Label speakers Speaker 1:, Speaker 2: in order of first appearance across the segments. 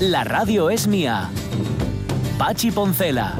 Speaker 1: La radio es mía. Pachi Poncela.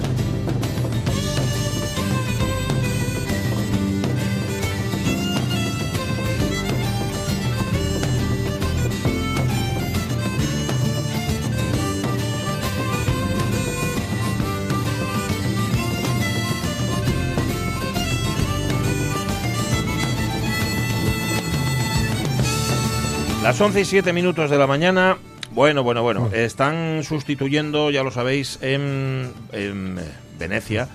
Speaker 2: Las 11 y 7 minutos de la mañana. Bueno, bueno, bueno. Están sustituyendo, ya lo sabéis, en, en, Venecia,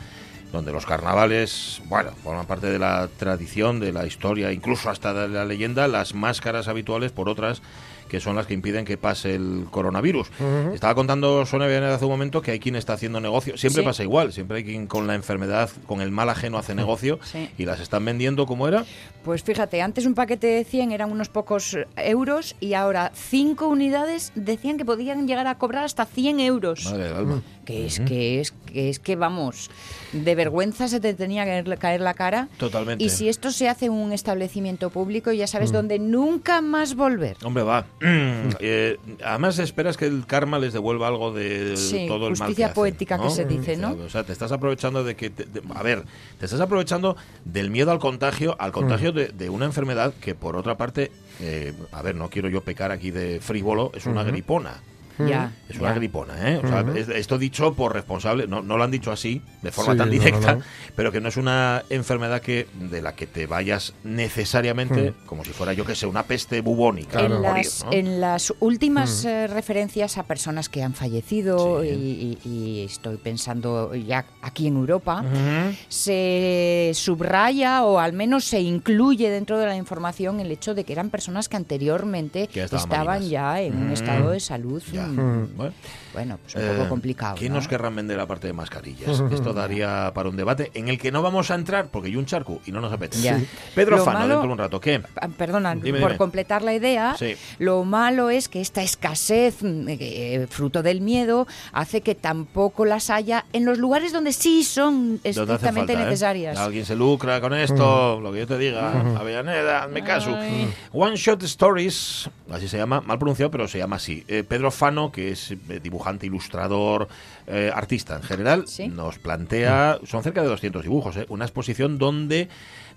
Speaker 2: donde los carnavales, bueno, forman parte de la tradición, de la historia, incluso hasta de la leyenda, las máscaras habituales por otras que son las que impiden que pase el coronavirus. Estaba contando Sonia hace un momento que hay quien está haciendo negocio. Siempre
Speaker 3: Sí.
Speaker 2: pasa igual, siempre hay quien con la enfermedad, con el mal ajeno hace negocio
Speaker 3: Sí.
Speaker 2: y las están vendiendo como era.
Speaker 3: Pues fíjate, antes un paquete de 100 eran unos pocos euros y ahora 5 unidades decían que podían llegar a cobrar hasta 100 euros.
Speaker 2: Madre del alma.
Speaker 3: Que es, que es, que es que vamos, de vergüenza se te tenía que caer- la cara.
Speaker 2: Totalmente.
Speaker 3: Y si esto se hace en un establecimiento público, ya sabes dónde nunca más volver.
Speaker 2: Hombre, va. Eh, además, esperas que el karma les devuelva algo de
Speaker 3: Sí,
Speaker 2: todo el mal
Speaker 3: justicia
Speaker 2: que hacen,
Speaker 3: poética que se dice, ¿no?
Speaker 2: O sea, te estás aprovechando de que. te- de- a ver, te estás aprovechando del miedo al contagio, al contagio de, de una enfermedad que, por otra parte, eh, a ver, no quiero yo pecar aquí de frívolo, es una gripona.
Speaker 3: Ya.
Speaker 2: Es una
Speaker 3: ya.
Speaker 2: gripona, ¿eh? O sea, es- esto dicho por responsable, no, no lo han dicho así, de forma
Speaker 4: Sí,
Speaker 2: tan
Speaker 4: no, no,
Speaker 2: directa,
Speaker 4: no.
Speaker 2: pero que no es una enfermedad que de la que te vayas necesariamente, como si fuera yo que sé, una peste bubónica.
Speaker 4: Claro.
Speaker 3: En,
Speaker 2: morir,
Speaker 3: las,
Speaker 2: ¿no?
Speaker 3: en las últimas eh, referencias a personas que han fallecido
Speaker 2: Sí.
Speaker 3: y, y- y estoy pensando ya aquí en Europa, se subraya o al menos se incluye dentro de la información el hecho de que eran personas que anteriormente
Speaker 2: Que estaban
Speaker 3: ya en un estado de salud,
Speaker 2: Ya.
Speaker 3: Mm,
Speaker 2: Bueno,
Speaker 3: pues un
Speaker 2: eh,
Speaker 3: poco complicado.
Speaker 2: ¿Qué
Speaker 3: ¿no?
Speaker 2: nos querrán vender aparte de mascarillas? Esto daría para un debate en el que no vamos a entrar porque hay un charco y no nos apetece.
Speaker 3: Ya.
Speaker 2: Pedro
Speaker 3: Lo
Speaker 2: Fano,
Speaker 3: malo-
Speaker 2: dentro de un rato, ¿qué?
Speaker 3: Ah, Perdona,
Speaker 2: Dime,
Speaker 3: por
Speaker 2: dime.
Speaker 3: completar la idea,
Speaker 2: Sí.
Speaker 3: lo malo es que esta escasez, mm, eh, fruto del miedo, hace que tampoco las haya en los lugares donde sí son estrictamente
Speaker 2: falta, ¿eh?
Speaker 3: necesarias.
Speaker 2: Alguien se lucra con esto, lo que yo te diga, Avellaneda, hazme caso.
Speaker 3: Ay.
Speaker 2: One Shot Stories, así se llama, mal pronunciado, pero se llama así. Eh, Pedro Fano, que es eh, dibujante, ilustrador, eh, artista en general,
Speaker 3: Sí.
Speaker 2: nos plantea, son cerca de 200 dibujos, eh, una exposición donde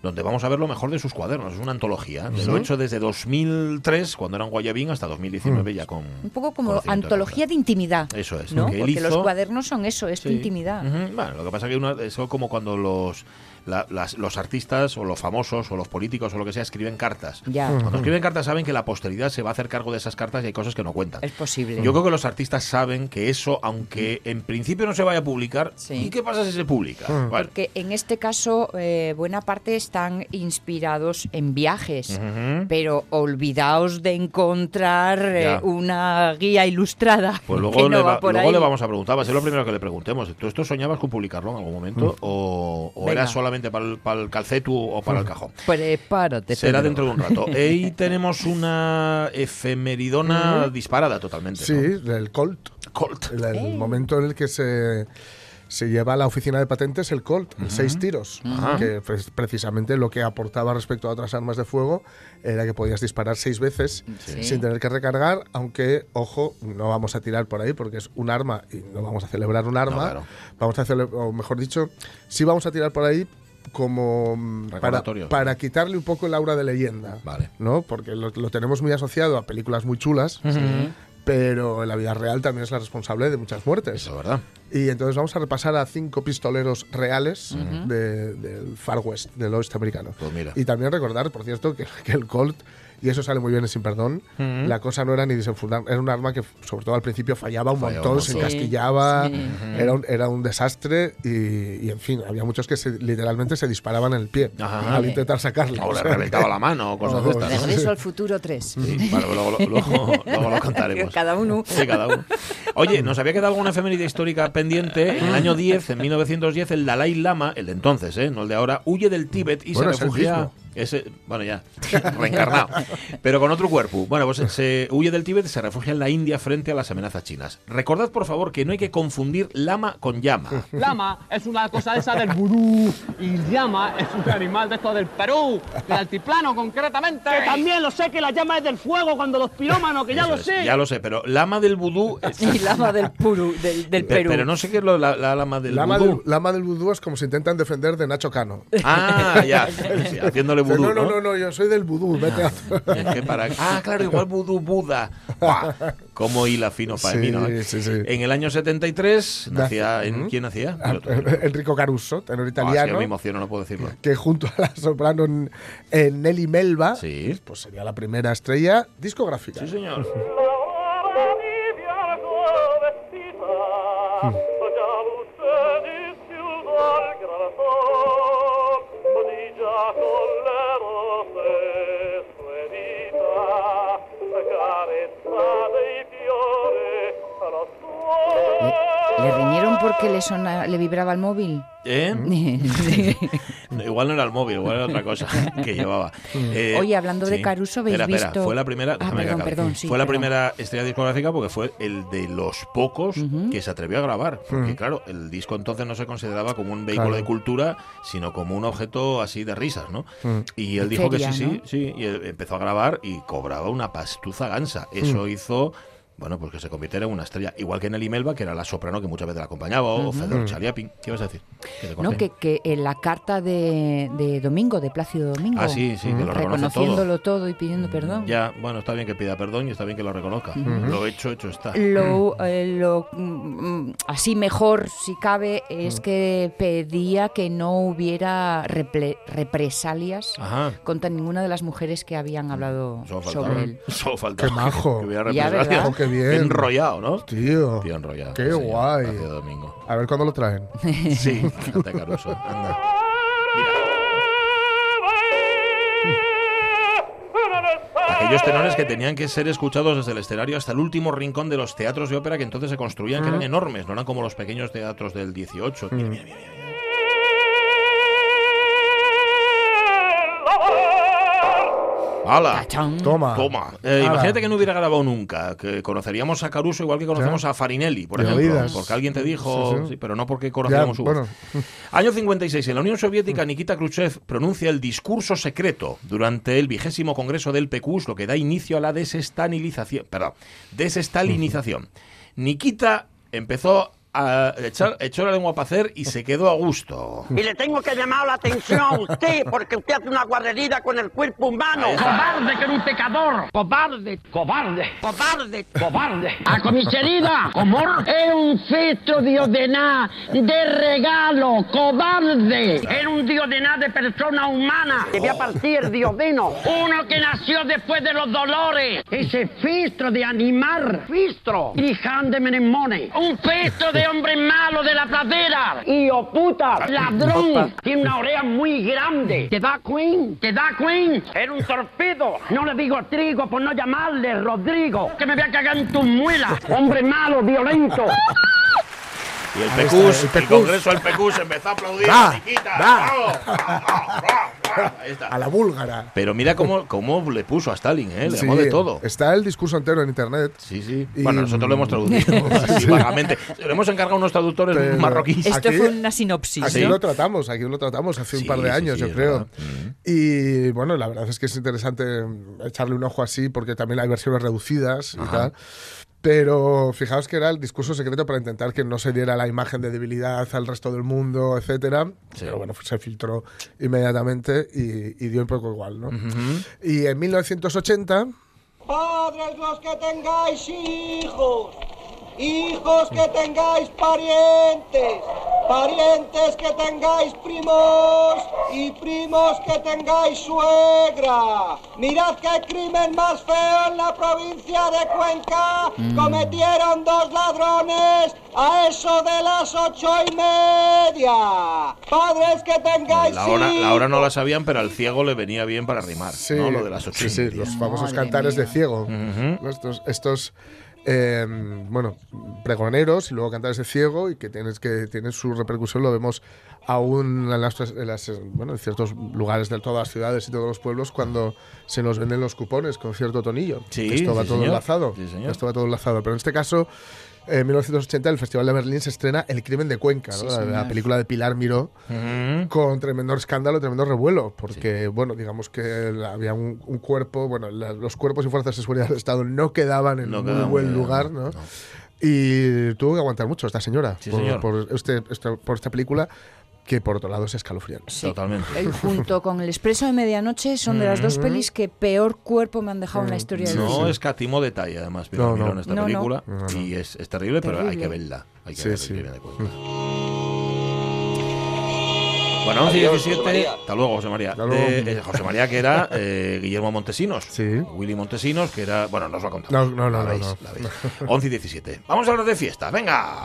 Speaker 2: donde vamos a ver lo mejor de sus cuadernos. Es una antología. Lo he hecho desde 2003, cuando era en Guayabín, hasta 2019 ya con...
Speaker 3: Un poco como antología de intimidad.
Speaker 2: Eso es,
Speaker 3: ¿no? Porque los cuadernos son eso, es tu
Speaker 2: Sí.
Speaker 3: intimidad.
Speaker 2: Bueno, lo que pasa es que uno, eso como cuando los, la- las- los artistas o los famosos o los políticos o lo que sea escriben cartas.
Speaker 3: Ya.
Speaker 2: Cuando escriben cartas saben que la posteridad se va a hacer cargo de esas cartas y hay cosas que no cuentan.
Speaker 3: Es posible.
Speaker 2: Yo creo que los artistas saben que eso, aunque en principio no se vaya a publicar,
Speaker 3: Sí.
Speaker 2: ¿y qué pasa si se publica? Bueno,
Speaker 3: Porque en este caso, eh, buena parte están inspirados en viajes,
Speaker 2: Ujú.
Speaker 3: pero olvidaos de encontrar eh, una guía ilustrada.
Speaker 2: Pues
Speaker 3: que
Speaker 2: luego,
Speaker 3: no
Speaker 2: le,
Speaker 3: va
Speaker 2: va-
Speaker 3: por
Speaker 2: luego
Speaker 3: ahí.
Speaker 2: le vamos a preguntar, va a ser lo primero que le preguntemos. ¿Tú esto soñabas con publicarlo en algún momento? ¿O, o era
Speaker 3: Venga.
Speaker 2: Para el, para el calcetu o para el cajón?
Speaker 3: Prepárate.
Speaker 2: Será dentro de un rato. Ahí tenemos una efemeridona disparada totalmente.
Speaker 4: Sí,
Speaker 2: ¿no?
Speaker 4: el Colt.
Speaker 2: Colt.
Speaker 4: El, el
Speaker 3: Eh.
Speaker 4: momento en el que se, se lleva a la oficina de patentes el Colt, seis tiros, que pre- precisamente lo que aportaba respecto a otras armas de fuego era que podías disparar seis veces
Speaker 3: Sí.
Speaker 4: sin tener que recargar, aunque, ojo, no vamos a tirar por ahí porque es un arma y no vamos a celebrar un arma.
Speaker 2: claro.
Speaker 4: Vamos a cele- o mejor dicho, sí vamos a tirar por ahí como mm, para, para quitarle un poco el aura de leyenda.
Speaker 2: Vale.
Speaker 4: ¿no? Porque lo, lo tenemos muy asociado a películas muy chulas, pero en la vida real también es la responsable de muchas muertes.
Speaker 2: Eso, ¿verdad?
Speaker 4: Y entonces vamos a repasar a cinco pistoleros reales de- del Far West, del oeste americano.
Speaker 2: Pues mira.
Speaker 4: Y también recordar, por cierto, que, que el Colt, y eso sale muy bien en Sin Perdón, la cosa no era ni desenfundar, era un arma que, sobre todo al principio, fallaba un
Speaker 2: Fallaba
Speaker 4: montón,
Speaker 2: un
Speaker 4: se encasquillaba,
Speaker 3: Sí.
Speaker 4: era, un, era un desastre y, y, en fin, había muchos que se- literalmente se disparaban en el pie
Speaker 2: Ajá.
Speaker 4: al intentar sacarla.
Speaker 2: O
Speaker 4: O
Speaker 2: le
Speaker 4: sea
Speaker 2: reventaba
Speaker 4: que-
Speaker 2: la mano o cosas de estas. ¿no?
Speaker 3: Regreso al futuro 3.
Speaker 2: Sí, vale, luego, luego- luego- luego lo contaremos.
Speaker 3: Cada uno.
Speaker 2: Sí, cada uno. Oye, nos había quedado alguna efeméride histórica pendiente. En el año 10, en 1910, el Dalai Lama, el de entonces, ¿eh? no el de ahora, huye del Tíbet y
Speaker 4: Bueno,
Speaker 2: se refugia. Ese, bueno, ya, reencarnado. Pero con otro cuerpo. Bueno, pues se huye del Tíbet y se refugia en la India frente a las amenazas chinas. Recordad, por favor, que no hay que confundir lama con llama.
Speaker 5: Lama es una cosa esa del vudú y llama es un animal de esto del Perú, del altiplano concretamente. Que también lo sé que la llama es del fuego cuando los pirómanos, que ya
Speaker 2: Eso
Speaker 5: lo
Speaker 2: es,
Speaker 5: sé.
Speaker 2: Ya lo sé, pero lama del vudú... es-
Speaker 3: Y lama del, Puru, del, del
Speaker 2: Pe-
Speaker 3: Perú.
Speaker 2: Pero no sé qué es lo- la, la lama del
Speaker 4: Lama del,
Speaker 2: vudú.
Speaker 4: lama del vudú es como se intentan defender de Nacho Cano.
Speaker 2: Ah, ya. sí, haciéndole vudú,
Speaker 4: no, no, no, no, yo soy del vudú, vete a...
Speaker 2: Es que para- Ah, claro, igual vudú Buda. Como hila fino para
Speaker 4: Sí,
Speaker 2: mí, ¿no?
Speaker 4: sí, sí.
Speaker 2: En el año 73 nacía... ¿en. ¿Quién nacía?
Speaker 4: Ah, Enrico Caruso, tenor
Speaker 2: Ah, sí,
Speaker 4: italiano,
Speaker 2: yo me emociono, no puedo decirlo.
Speaker 4: que junto a la soprano Nelly Melba,
Speaker 2: Sí.
Speaker 4: pues sería la primera estrella discográfica.
Speaker 2: Sí, señor.
Speaker 3: ¿Le, porque le, sona, le vibraba el móvil?
Speaker 2: ¿Eh? Igual no era el móvil, igual era otra cosa que llevaba. Eh,
Speaker 3: Oye, hablando de. Caruso, ¿habéis
Speaker 2: Espera, espera,
Speaker 3: visto-
Speaker 2: Fue la primera.
Speaker 3: Ah,
Speaker 2: déjame
Speaker 3: perdón, perdón, sí,
Speaker 2: fue la
Speaker 3: perdón.
Speaker 2: primera estrella discográfica porque fue el de los pocos que se atrevió a grabar. Porque, claro, el disco entonces no se consideraba como un vehículo
Speaker 4: Claro.
Speaker 2: de cultura, sino como un objeto así de risas, ¿no? Y él
Speaker 3: De
Speaker 2: dijo
Speaker 3: feria,
Speaker 2: que sí,
Speaker 3: ¿no?
Speaker 2: sí, sí. Y él empezó a grabar y cobraba una pastuza gansa. Eso hizo. Bueno, pues que se convirtiera en una estrella. Igual que Nelly Melba, que era la soprano que muchas veces la acompañaba, o Fedor Chaliapin. ¿Qué ibas a decir? Que
Speaker 3: No, que, que en la carta de, de Domingo, de Plácido Domingo,
Speaker 2: Ah, sí, sí, que lo
Speaker 3: reconociéndolo todo. y pidiendo perdón.
Speaker 2: Ya, bueno, está bien que pida perdón y está bien que lo reconozca. Lo hecho, hecho está.
Speaker 3: Lo, eh, lo, mm, así mejor, si cabe, es que pedía que no hubiera represalias
Speaker 2: Ajá.
Speaker 3: contra ninguna de las mujeres que habían hablado sobre él.
Speaker 2: Solo faltaba
Speaker 4: Qué majo.
Speaker 2: Que, hubiera
Speaker 3: Ya,
Speaker 2: represalias.
Speaker 3: ¿verdad?
Speaker 4: Qué bien.
Speaker 2: enrollado, ¿no?
Speaker 4: Tío,
Speaker 2: Tío enrollado.
Speaker 4: qué guay.
Speaker 2: Gracias, Domingo.
Speaker 4: A ver cuándo lo traen.
Speaker 2: Sí, Caruso. Anda. Aquellos tenores que tenían que ser escuchados desde el escenario hasta el último rincón de los teatros de ópera que entonces se construían, que eran enormes, no eran como los pequeños teatros del 18. Mira, mira, mira, mira. ¡Hala!
Speaker 3: Tachán.
Speaker 4: Toma.
Speaker 2: Toma. Eh, imagínate que no hubiera grabado nunca, que conoceríamos a Caruso igual que conocemos
Speaker 4: Ya.
Speaker 2: a Farinelli, por
Speaker 4: De
Speaker 2: ejemplo.
Speaker 4: oídas.
Speaker 2: Porque alguien te dijo,
Speaker 4: Sí, sí.
Speaker 2: sí, pero no porque
Speaker 4: Ya,
Speaker 2: conocíamos su voz.
Speaker 4: bueno,
Speaker 2: Año 56. En la Unión Soviética, Nikita Khrushchev pronuncia el discurso secreto durante el vigésimo congreso del PQS, lo que da inicio a la desestalinización. Perdón, desestalinización. Nikita empezó a echar, echó la lengua para hacer y se quedó a gusto.
Speaker 6: Y le tengo que llamar la atención a usted porque usted hace una guarrería con el cuerpo humano.
Speaker 5: Cobarde que eres un pecador. Cobarde, cobarde,
Speaker 6: Cobarde.
Speaker 5: cobarde. A comisaría, comor. Es un feto de ordenar, de regalo, cobarde. Era un diodená de persona humana.
Speaker 6: Te voy a partir diodeno.
Speaker 5: Uno que nació después de los dolores. Ese fistro de animal.
Speaker 6: Fistro.
Speaker 5: Hiján de Menemone. Un feto de hombre malo de la pradera. Hijo puta. Ladrón. Tiene una oreja muy grande. ¿Te da Queen? ¿Te da Queen? Era un torpedo. No le digo trigo por no llamarle Rodrigo. Que me voy a cagar en tus muelas. Hombre malo, violento.
Speaker 2: Y el
Speaker 4: Ahí está,
Speaker 2: PQS,
Speaker 4: el.
Speaker 2: Congreso del PQS empezó a aplaudir
Speaker 4: Va,
Speaker 2: a Nikita.
Speaker 4: va. A la búlgara.
Speaker 2: Pero mira cómo, cómo le puso a Stalin, ¿eh? Le
Speaker 4: Sí,
Speaker 2: llamó de todo.
Speaker 4: Está el discurso entero en internet.
Speaker 2: Sí, sí.
Speaker 4: Y-
Speaker 2: Bueno, nosotros lo hemos traducido así vagamente. Le hemos encargado unos traductores
Speaker 4: Pero-
Speaker 2: marroquíes.
Speaker 3: Esto
Speaker 4: Aquí-
Speaker 3: fue una sinopsis.
Speaker 4: Aquí
Speaker 3: ¿no?
Speaker 4: lo tratamos, aquí lo tratamos hace
Speaker 2: Sí,
Speaker 4: un par de años,
Speaker 2: sí,
Speaker 4: yo creo.
Speaker 2: verdad.
Speaker 4: Y bueno, la verdad es que es interesante echarle un ojo así porque también hay versiones reducidas y tal. Pero fijaos que era el discurso secreto para intentar que no se diera la imagen de debilidad al resto del mundo, etcétera.
Speaker 2: Sí.
Speaker 4: Pero bueno, se filtró inmediatamente y, y dio un poco igual, ¿no? Y en 1980
Speaker 7: Padres los que tengáis hijos, hijos que tengáis parientes, parientes que tengáis primos y primos que tengáis suegra. Mirad qué crimen más feo en la provincia de Cuenca cometieron dos ladrones a eso de las ocho y media. Padres que tengáis
Speaker 2: La hora, la hora no la sabían, pero al ciego le venía bien para rimar.
Speaker 4: Sí,
Speaker 2: ¿no? Lo de las ocho
Speaker 4: sí,
Speaker 2: y
Speaker 4: sí,
Speaker 2: media.
Speaker 4: los famosos
Speaker 3: Madre
Speaker 4: cantares
Speaker 3: mía.
Speaker 4: de ciego. Estos, estos eh, bueno, pregoneros y luego cantares de ciego y que tienes que tiene su repercusión, lo vemos aún en, las, en las, bueno, en ciertos lugares de todas las ciudades y todos los pueblos cuando se nos venden los cupones con cierto tonillo.
Speaker 2: Sí,
Speaker 4: esto va
Speaker 2: sí,
Speaker 4: todo
Speaker 2: señor.
Speaker 4: enlazado.
Speaker 2: Sí, señor.
Speaker 4: Esto va todo enlazado. Pero en este caso, en 1980, el Festival de Berlín se estrena El crimen de Cuenca, ¿no?
Speaker 3: Sí,
Speaker 4: la, la película de Pilar Miró, con tremendo escándalo, tremendo revuelo, porque, bueno, digamos que había un, un cuerpo, bueno, la- los cuerpos y fuerzas de seguridad del Estado no quedaban en
Speaker 2: No
Speaker 4: muy
Speaker 2: quedaban
Speaker 4: buen lugar, ¿no?
Speaker 2: no.
Speaker 4: Y tuvo que aguantar mucho esta señora
Speaker 2: Sí,
Speaker 4: por,
Speaker 2: señor.
Speaker 4: por este, por esta película, que por otro lado es escalofriante.
Speaker 2: Totalmente.
Speaker 3: Eh, Junto con El Expreso de Medianoche son de las dos pelis que peor cuerpo me han dejado en la historia del
Speaker 2: No escatimó detalle, además, Pilar
Speaker 4: No, no.
Speaker 2: esta
Speaker 3: No, no.
Speaker 2: película.
Speaker 4: No, no.
Speaker 2: Y es, es terrible, pero hay
Speaker 3: Terrible.
Speaker 2: que verla. Hay que
Speaker 4: Sí,
Speaker 2: ver
Speaker 4: sí.
Speaker 2: el de Cuenca. Bueno, 11 y
Speaker 7: Adiós,
Speaker 2: 17.
Speaker 7: José María.
Speaker 2: Hasta luego, José María.
Speaker 4: Hasta luego.
Speaker 2: De- eh, José María, que era eh, Guillermo Montesinos.
Speaker 4: Sí.
Speaker 2: Willy Montesinos, que era. Bueno, no os lo ha contado.
Speaker 4: No, no, no,
Speaker 2: La
Speaker 4: no,
Speaker 2: veis,
Speaker 4: no.
Speaker 2: la veis. 11 y 17. Vamos a hablar de fiesta. ¡Venga!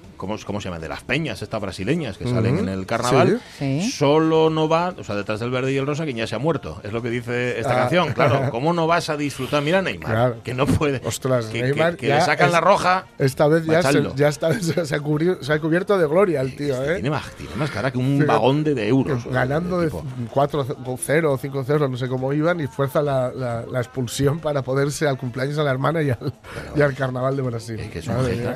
Speaker 2: ¿cómo, ¿Cómo se llama? De las peñas estas brasileñas que salen en el carnaval.
Speaker 3: Sí. Sí.
Speaker 2: Solo no va, o sea, detrás del verde y el rosa, quien ya se ha muerto. Es lo que dice esta
Speaker 4: Ah.
Speaker 2: canción. Claro, ¿cómo no vas a disfrutar? Mira, Neymar,
Speaker 4: Claro.
Speaker 2: que no puede.
Speaker 4: Ostras,
Speaker 2: que,
Speaker 4: Neymar
Speaker 2: le sacan
Speaker 4: es-
Speaker 2: la roja.
Speaker 4: Esta vez ya, se, ya está, se, ha cubri- se ha cubierto de gloria el tío, ¿eh?
Speaker 2: Tiene más, tiene más cara que un
Speaker 4: Sí.
Speaker 2: vagón de, de euros.
Speaker 4: Ganando
Speaker 2: de
Speaker 4: de
Speaker 2: tipo.
Speaker 4: 4-0 o 5-0, no sé cómo iban, y fuerza la, la- la expulsión para poderse al cumpleaños a la hermana y al, y al carnaval de Brasil.
Speaker 2: Que- que es un
Speaker 4: Madre.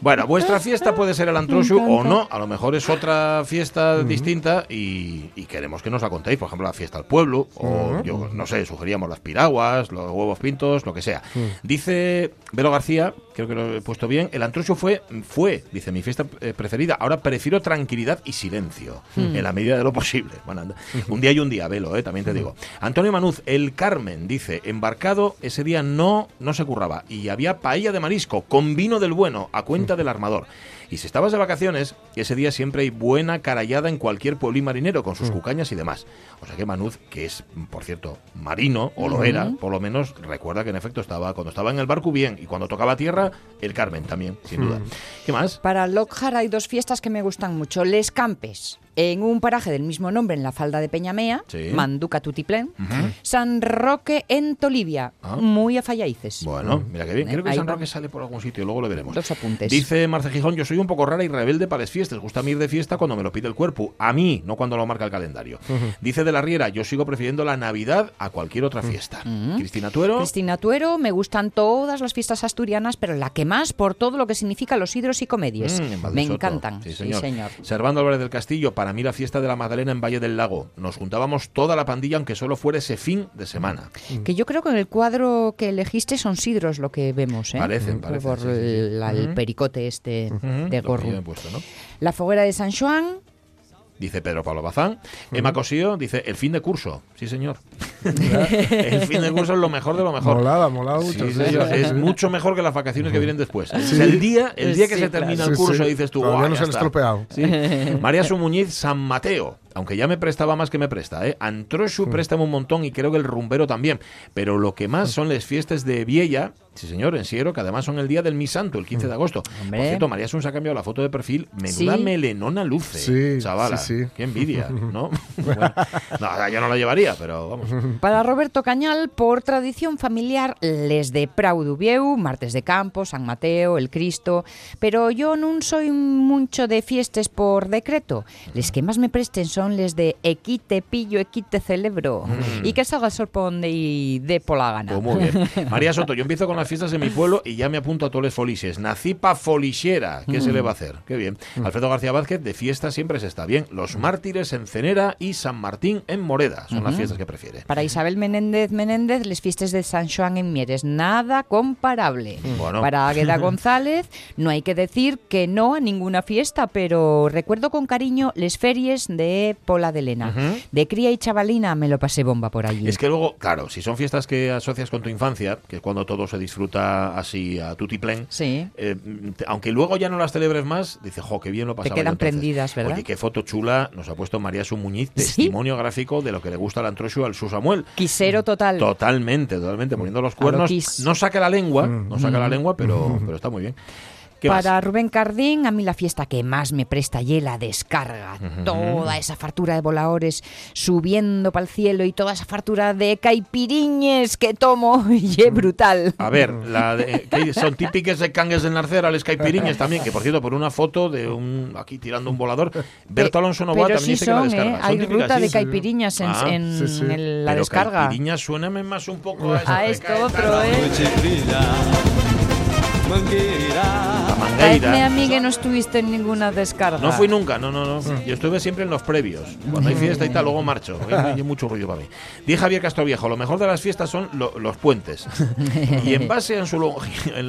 Speaker 2: Bueno, vuestra fiesta puede ser el Antroshu o no, a lo mejor es otra fiesta distinta y, y queremos que nos la contéis, por ejemplo, la fiesta al pueblo, o yo no sé, sugeríamos las piraguas, los huevos pintos, lo que sea. Dice Velo García, creo que lo he puesto bien, el Antroshu fue, fue, dice, mi fiesta eh, preferida, ahora prefiero tranquilidad y silencio, en la medida de lo posible. Bueno, anda, un día y un día, Velo, eh, también te digo. Antonio Manuz, el Carmen, dice, embarcado ese día no, no se curraba y había paella de marisco con vino del bueno a cuenta del armador. Y si estabas de vacaciones, ese día siempre hay buena carallada en cualquier pueblín marinero con sus cucañas y demás. O sea que Manuz, que es, por cierto, marino, o lo era, por lo menos recuerda que en efecto estaba, cuando estaba en el barco bien, y cuando tocaba tierra, el Carmen también, sin duda. ¿Qué más?
Speaker 3: Para Lockhart hay dos fiestas que me gustan mucho. Les Campes, en un paraje del mismo nombre en la falda de Peñamea,
Speaker 2: Sí.
Speaker 3: Manduca Tutiplén. San Roque en Tolivia,
Speaker 2: Ah.
Speaker 3: muy a fallaices.
Speaker 2: Bueno, mira que bien.
Speaker 3: Eh,
Speaker 2: Creo que
Speaker 3: ahí
Speaker 2: San
Speaker 3: va.
Speaker 2: Roque sale por algún sitio, luego lo veremos.
Speaker 3: Dos apuntes.
Speaker 2: Dice Marce Gijón, yo soy un poco rara y rebelde para las fiestas. Gusta ir de fiesta cuando me lo pide el cuerpo. A mí, no cuando lo marca el calendario. Dice de la Riera, yo sigo prefiriendo la Navidad a cualquier otra fiesta. Cristina Tuero.
Speaker 3: Cristina Tuero, me gustan todas las fiestas asturianas, pero la que más por todo lo que significa los hidros y comedias.
Speaker 2: Mm, en
Speaker 3: me encantan.
Speaker 2: Sí, señor.
Speaker 3: Sí, señor.
Speaker 2: Servando Álvarez del Castillo, para mí la fiesta de la Magdalena en Valle del Lago. Nos juntábamos toda la pandilla, aunque solo fuera ese fin de semana.
Speaker 3: Que yo creo que en el cuadro que elegiste son sidros lo que vemos, ¿eh?
Speaker 2: Parecen, parecen,
Speaker 3: Por
Speaker 2: sí, sí, sí.
Speaker 3: el, la- el pericote este de
Speaker 2: que
Speaker 3: Gorru.
Speaker 2: yo he puesto, ¿no?
Speaker 3: La foguera de San Juan,
Speaker 2: Dice Pedro Pablo Bazán. Emma Cosío dice, el fin de curso. Sí, señor. el fin de curso es lo mejor de lo mejor.
Speaker 4: Molaba, molaba mucho.
Speaker 2: Sí,
Speaker 4: sí,
Speaker 2: señor.
Speaker 4: sí,
Speaker 2: Es
Speaker 4: sí.
Speaker 2: mucho mejor que las vacaciones que vienen después. O sea, el día, el día que
Speaker 3: Sí,
Speaker 2: se termina
Speaker 4: claro.
Speaker 2: el
Speaker 4: Sí,
Speaker 2: curso
Speaker 4: sí.
Speaker 2: dices tú,
Speaker 4: Todavía
Speaker 2: "Guau,
Speaker 4: no
Speaker 2: ya
Speaker 4: se han
Speaker 2: está".
Speaker 4: estropeado.
Speaker 2: Sí. María Sumuñiz San Mateo. Aunque ya me prestaba más que me presta, ¿eh? Antroshu préstame un montón y creo que el rumbero también. Pero lo que más son las fiestas de Viella, sí señor, en Siero, que además son el día del Mi Santo, el 15 de agosto.
Speaker 3: Hombre.
Speaker 2: Por cierto, María Sun se ha cambiado la foto de perfil. Menuda
Speaker 3: Sí.
Speaker 2: melenona luce,
Speaker 4: Sí,
Speaker 2: chavala.
Speaker 4: sí.
Speaker 2: Qué envidia, ¿no? Bueno, no, yo no la llevaría, pero vamos.
Speaker 3: Para Roberto Cañal, por tradición familiar, les de Prau d'Ubieu, Martes de Campo, San Mateo, el Cristo, pero yo no soy mucho de fiestas por decreto. Les que más me presten son les de equite pillo, equite celebro, y que salga el sorpón de, de pola gana.
Speaker 2: Pues muy bien. María Soto, yo empiezo con las fiestas en mi pueblo y ya me apunto a todos los folises. Nací pa folixera. ¿Qué se le va a hacer? Qué bien. Alfredo García Vázquez, de fiesta siempre se está bien. Los mártires en Cenera y San Martín en Moreda. Son las fiestas que prefiere.
Speaker 3: Para Isabel Menéndez Menéndez, les fiestas de San Joan en Mieres, nada comparable.
Speaker 2: Bueno.
Speaker 3: Para Águeda González, no hay que decir que no a ninguna fiesta, pero recuerdo con cariño les feries de Pola de Lena. De cría y chavalina me lo pasé bomba por allí.
Speaker 2: Es que luego, claro, si son fiestas que asocias con tu infancia, que es cuando todo se disfruta así a tutiplén,
Speaker 3: Sí.
Speaker 2: eh, te- aunque luego ya no las celebres más, dices, jo, qué bien lo pasaba. yo
Speaker 3: quedan
Speaker 2: entonces".
Speaker 3: prendidas, ¿verdad?
Speaker 2: Oye, qué foto chula nos ha puesto María Sumuñiz,
Speaker 3: ¿Sí?
Speaker 2: testimonio gráfico de lo que le gusta al antroxo al su Samuel.
Speaker 3: Quisero total.
Speaker 2: Totalmente, totalmente, poniendo los
Speaker 3: lo
Speaker 2: cuernos.
Speaker 3: Kiss.
Speaker 2: No saca la lengua, no saca la lengua, pero, pero está muy bien.
Speaker 3: Para Rubén Cardín, a mí la fiesta que más me presta y la descarga. Toda esa fartura de voladores subiendo para el cielo y toda esa fartura de caipiriñes que tomo y es brutal.
Speaker 2: A ver, la de- que son típicas de cangues de Narcera, les caipiriñas también, que por cierto, por una foto de un aquí tirando un volador, Berto Alonso Novoa también
Speaker 3: sí
Speaker 2: dice que la
Speaker 3: son,
Speaker 2: descarga.
Speaker 3: ¿eh?
Speaker 2: Son
Speaker 3: Hay ruta
Speaker 2: sí,
Speaker 3: de caipiriñas en,
Speaker 2: Ah,
Speaker 3: en
Speaker 4: sí,
Speaker 3: el- la
Speaker 2: Pero
Speaker 3: descarga.
Speaker 2: caipiriñas suéname más un poco a,
Speaker 3: A
Speaker 2: de
Speaker 3: esto otro, ¿eh?
Speaker 8: Mangueira.
Speaker 2: La
Speaker 3: Traedme a
Speaker 2: mangueira.
Speaker 3: mí que no estuviste en ninguna descarga.
Speaker 2: No fui nunca, no, no, no. Yo estuve siempre en los previos. Cuando hay fiesta y tal, luego marcho. Hay, hay mucho ruido para mí. Dije Javier Castroviejo, lo mejor de las fiestas son lo- los puentes. Y en base a su,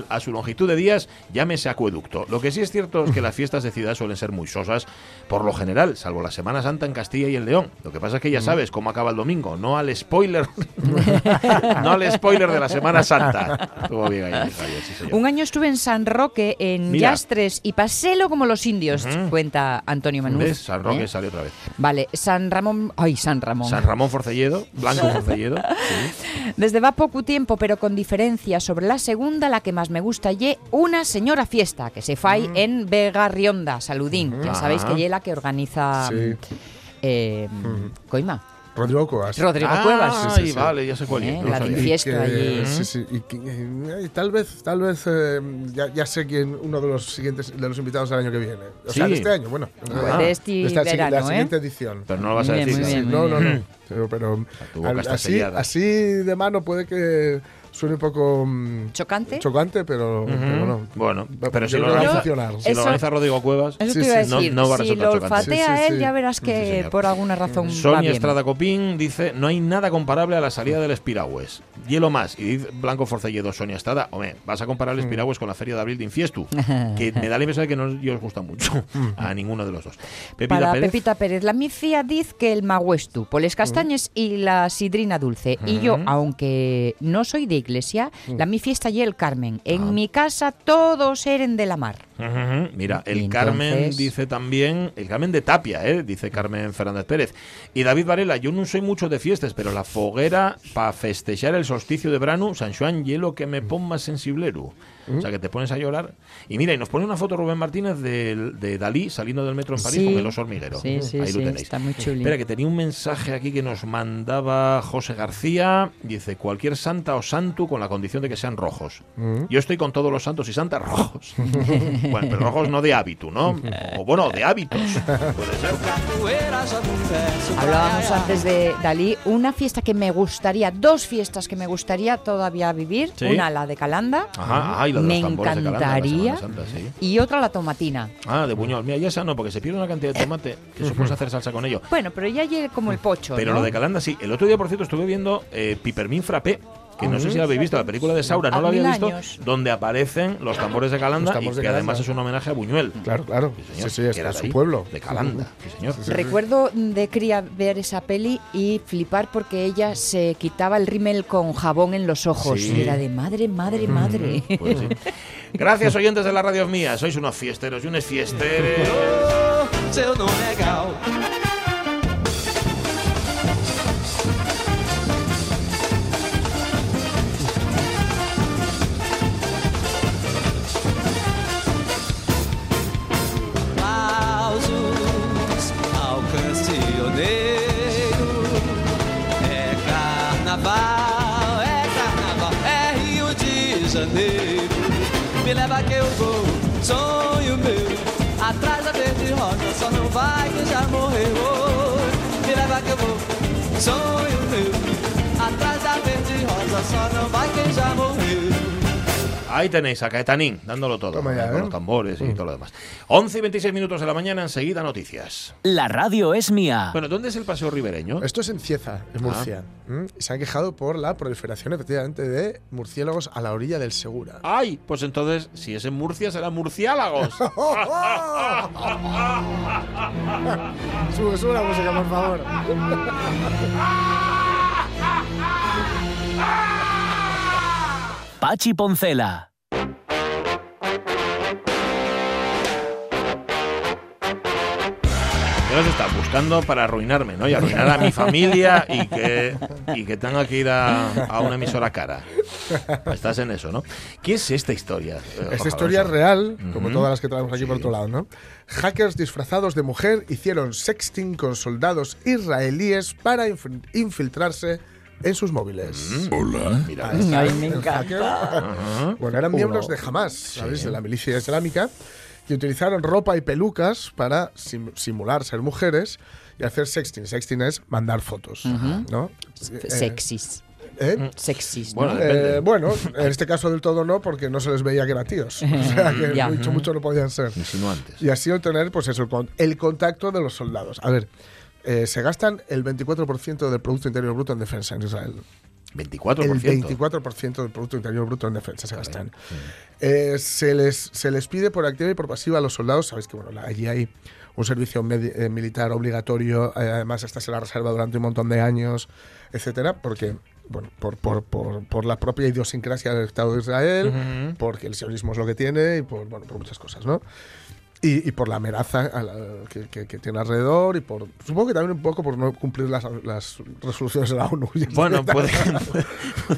Speaker 2: a su longitud de días, llámese acueducto. Lo que sí es cierto es que las fiestas de ciudad suelen ser muy sosas, por lo general, salvo la Semana Santa en Castilla y en León. Lo que pasa es que ya sabes cómo acaba el domingo, no al spoiler. no al spoiler de la Semana Santa. Estuvo bien ahí, Javier, sí, señor.
Speaker 3: Un año estuve en San Roque, en
Speaker 2: Mira.
Speaker 3: Yastres, y pasélo como los indios, cuenta Antonio Manuz.
Speaker 2: ¿Ves? San Roque
Speaker 3: ¿eh?
Speaker 2: salió otra vez.
Speaker 3: Vale, San Ramón... Ay, San Ramón.
Speaker 2: San Ramón Forcelledo, Blanco Forcelledo. sí.
Speaker 3: Desde va poco tiempo, pero con diferencia sobre la segunda, la que más me gusta ye una señora fiesta que se fai en Vega Rionda, Saludín. Ya sabéis que ye la que organiza
Speaker 4: Sí.
Speaker 3: eh, Coima.
Speaker 4: Rodrigo Coas.
Speaker 3: Rodrigo
Speaker 2: Ah,
Speaker 3: Cuevas.
Speaker 2: sí,
Speaker 4: sí, sí.
Speaker 2: vale, ya sé cuál es.
Speaker 3: Eh,
Speaker 2: no
Speaker 3: la fiesta allí.
Speaker 4: Sí, sí. Y, que- eh, y tal vez, tal vez eh, ya, ya sé quién uno de los siguientes de los invitados del año que viene. O sea,
Speaker 2: Sí.
Speaker 4: de este año, bueno.
Speaker 2: Ah.
Speaker 3: De este
Speaker 4: esta
Speaker 3: verano,
Speaker 4: la
Speaker 3: ¿eh?
Speaker 4: siguiente edición.
Speaker 2: Pero no lo vas a
Speaker 3: bien,
Speaker 2: decir.
Speaker 3: bien.
Speaker 4: no, no, no. Pero, pero
Speaker 2: Tu boca
Speaker 4: al-
Speaker 2: está
Speaker 4: así, así de mano puede que suene un poco mm,
Speaker 3: ¿Chocante?
Speaker 4: chocante, pero, pero bueno.
Speaker 2: Bueno,
Speaker 4: Va-
Speaker 2: pero
Speaker 4: yo
Speaker 2: si lo,
Speaker 4: creo que va a
Speaker 2: organiza,
Speaker 4: funcionar.
Speaker 2: si lo
Speaker 3: Eso-
Speaker 2: organiza Rodrigo Cuevas,
Speaker 3: Eso
Speaker 4: Sí,
Speaker 3: te iba a
Speaker 4: sí,
Speaker 2: no-
Speaker 3: decir.
Speaker 2: no va a
Speaker 3: si
Speaker 2: resultar
Speaker 3: lo
Speaker 2: chocante.
Speaker 3: olfatea
Speaker 4: Sí, sí,
Speaker 3: él,
Speaker 4: sí.
Speaker 3: ya verás que
Speaker 2: señor.
Speaker 3: por alguna razón va
Speaker 2: Sonia
Speaker 3: bien.
Speaker 2: Estrada Copín dice, no hay nada comparable a la salida del Espiragües. Hielo más. Y dice Blanco Forcelledo, Sonia Estrada, hombre, vas a comparar el Espiragües con la Feria de Abril de Infiestu, que me da la impresión de que no y os gusta mucho a ninguno de los dos. Pepita
Speaker 3: Para
Speaker 2: Pérez,
Speaker 3: Pepita Pérez, la mifia dice que el magüestu, poles castañes y la sidrina dulce. Y yo, aunque no soy de iglesia, la mi fiesta y el Carmen. En mi casa todos eren de la mar.
Speaker 2: Mira, el
Speaker 3: Y
Speaker 2: Carmen
Speaker 3: entonces-
Speaker 2: dice también, el Carmen de Tapia, ¿eh? dice Carmen Fernández Pérez. Y David Varela, yo no soy mucho de fiestas, pero la foguera para festejar el solsticio de verano, San Juan, hielo que me pon más O sea, que te pones a llorar. Y mira, y nos pone una foto Rubén Martínez de, de Dalí saliendo del metro en París
Speaker 3: Sí.
Speaker 2: con el oso hormiguero.
Speaker 3: Sí, sí,
Speaker 2: Ahí lo tenéis.
Speaker 3: está muy chuli.
Speaker 2: Espera, que tenía un mensaje aquí que nos mandaba José García. Dice, cualquier santa o santo con la condición de que sean rojos. Yo estoy con todos los santos y santas rojos. bueno, pero rojos no de hábito, ¿no? O bueno, de hábitos. Puede ser.
Speaker 3: Hablábamos antes de Dalí, una fiesta que me gustaría, dos fiestas que me gustaría todavía vivir.
Speaker 2: Sí.
Speaker 3: Una, la de Calanda.
Speaker 2: Ajá, ay, lo de
Speaker 3: me
Speaker 2: los tambores de Calanda, la
Speaker 3: encantaría.
Speaker 2: Semana Santa, sí.
Speaker 3: Y otra, la tomatina.
Speaker 2: Ah, de Buñol. Mira, ya esa no, porque se pierde una cantidad de tomate que eso puedes hacer salsa con ello.
Speaker 3: Bueno, pero ya llegue como el pocho.
Speaker 2: Pero
Speaker 3: ¿no?
Speaker 2: lo de Calanda sí. El otro día, por cierto, estuve viendo eh, Pipermin Frappé, que no sé si la habéis visto, la película de Saura, no la había visto,
Speaker 3: años.
Speaker 2: donde aparecen los tambores de Calanda
Speaker 4: tambores
Speaker 2: y
Speaker 4: de
Speaker 2: que además es un homenaje a Buñuel.
Speaker 4: Claro, claro.
Speaker 2: Sí, señor,
Speaker 4: sí, es,
Speaker 2: que era
Speaker 4: su
Speaker 2: ahí,
Speaker 4: pueblo.
Speaker 2: De Calanda, sí, señor.
Speaker 3: Recuerdo de cría ver esa peli y flipar porque ella se quitaba el rímel con jabón en los ojos.
Speaker 2: Sí.
Speaker 3: Y era de madre, madre, madre.
Speaker 2: Pues sí. Gracias, oyentes de la radio mía. Sois unos fiesteros y unos fiesteros.
Speaker 8: Que eu vou, sonho meu. Atrás da verde rosa, só não vai quem já morreu. Oh, Me leva que eu vou, sonho meu. Atrás da verde rosa, só não vai quem já morreu.
Speaker 2: Ahí tenéis a Caetanín dándolo todo,
Speaker 4: Toma ya,
Speaker 2: eh, con
Speaker 4: ¿eh?
Speaker 2: los tambores y todo lo demás. 11 y 26 minutos de la mañana, enseguida noticias.
Speaker 1: La radio es mía.
Speaker 2: Bueno, ¿dónde es el paseo ribereño?
Speaker 4: Esto es en Cieza, en Murcia. ¿m? Y se han quejado por la proliferación, efectivamente, de murciélagos a la orilla del Segura.
Speaker 2: Ay, pues entonces, si es en Murcia, será murciálagos.
Speaker 4: sube, sube la música, por favor.
Speaker 1: Pachi Poncela.
Speaker 2: Ellos están buscando para arruinarme, ¿no? Y arruinar a mi familia y que, y que tenga que ir a, a una emisora cara. Estás en eso, ¿no? ¿Qué es esta historia? eh,
Speaker 4: Esta
Speaker 2: Jorge
Speaker 4: historia es real, como
Speaker 2: Ujú.
Speaker 4: todas las que traemos aquí por otro lado, ¿no? Hackers disfrazados de mujer hicieron sexting con soldados israelíes para inf- infiltrarse en sus móviles.
Speaker 2: Hola. Mira,
Speaker 3: Ay, me encanta.
Speaker 4: Bueno, eran miembros de Hamas, ¿sabéis? De la milicia islámica, que utilizaron ropa y pelucas para sim- simular ser mujeres y hacer sexting. Sexting es mandar fotos, ¿no? Eh,
Speaker 3: Sexis.
Speaker 4: ¿eh?
Speaker 3: Sexis,
Speaker 2: Bueno,
Speaker 3: ¿no?
Speaker 2: depende.
Speaker 4: Eh, bueno, en este caso del todo no, porque no se les veía que eran tíos. O sea, que mucho, mucho no podían ser.
Speaker 2: Insinuantes.
Speaker 4: Y así obtener, pues eso, el contacto de los soldados. A ver, eh, se gastan el 24% del Producto Interior Bruto en defensa en Israel.
Speaker 2: 24%.
Speaker 4: El 24% del Producto Interior Bruto en defensa se gastan. Eh, se, les, se les pide por activa y por pasiva a los soldados. Sabéis que bueno, allí hay un servicio eh, militar obligatorio. además, esta se la reserva durante un montón de años, etcétera, porque. Bueno, por, por, por, por la propia idiosincrasia del Estado de Israel, porque el sionismo es lo que tiene y por, bueno, por muchas cosas, ¿no? Y, y por la amenaza la- que, que- que tiene alrededor y por supongo que también un poco por no cumplir las, las resoluciones de la ONU.
Speaker 2: Bueno, puede, puede-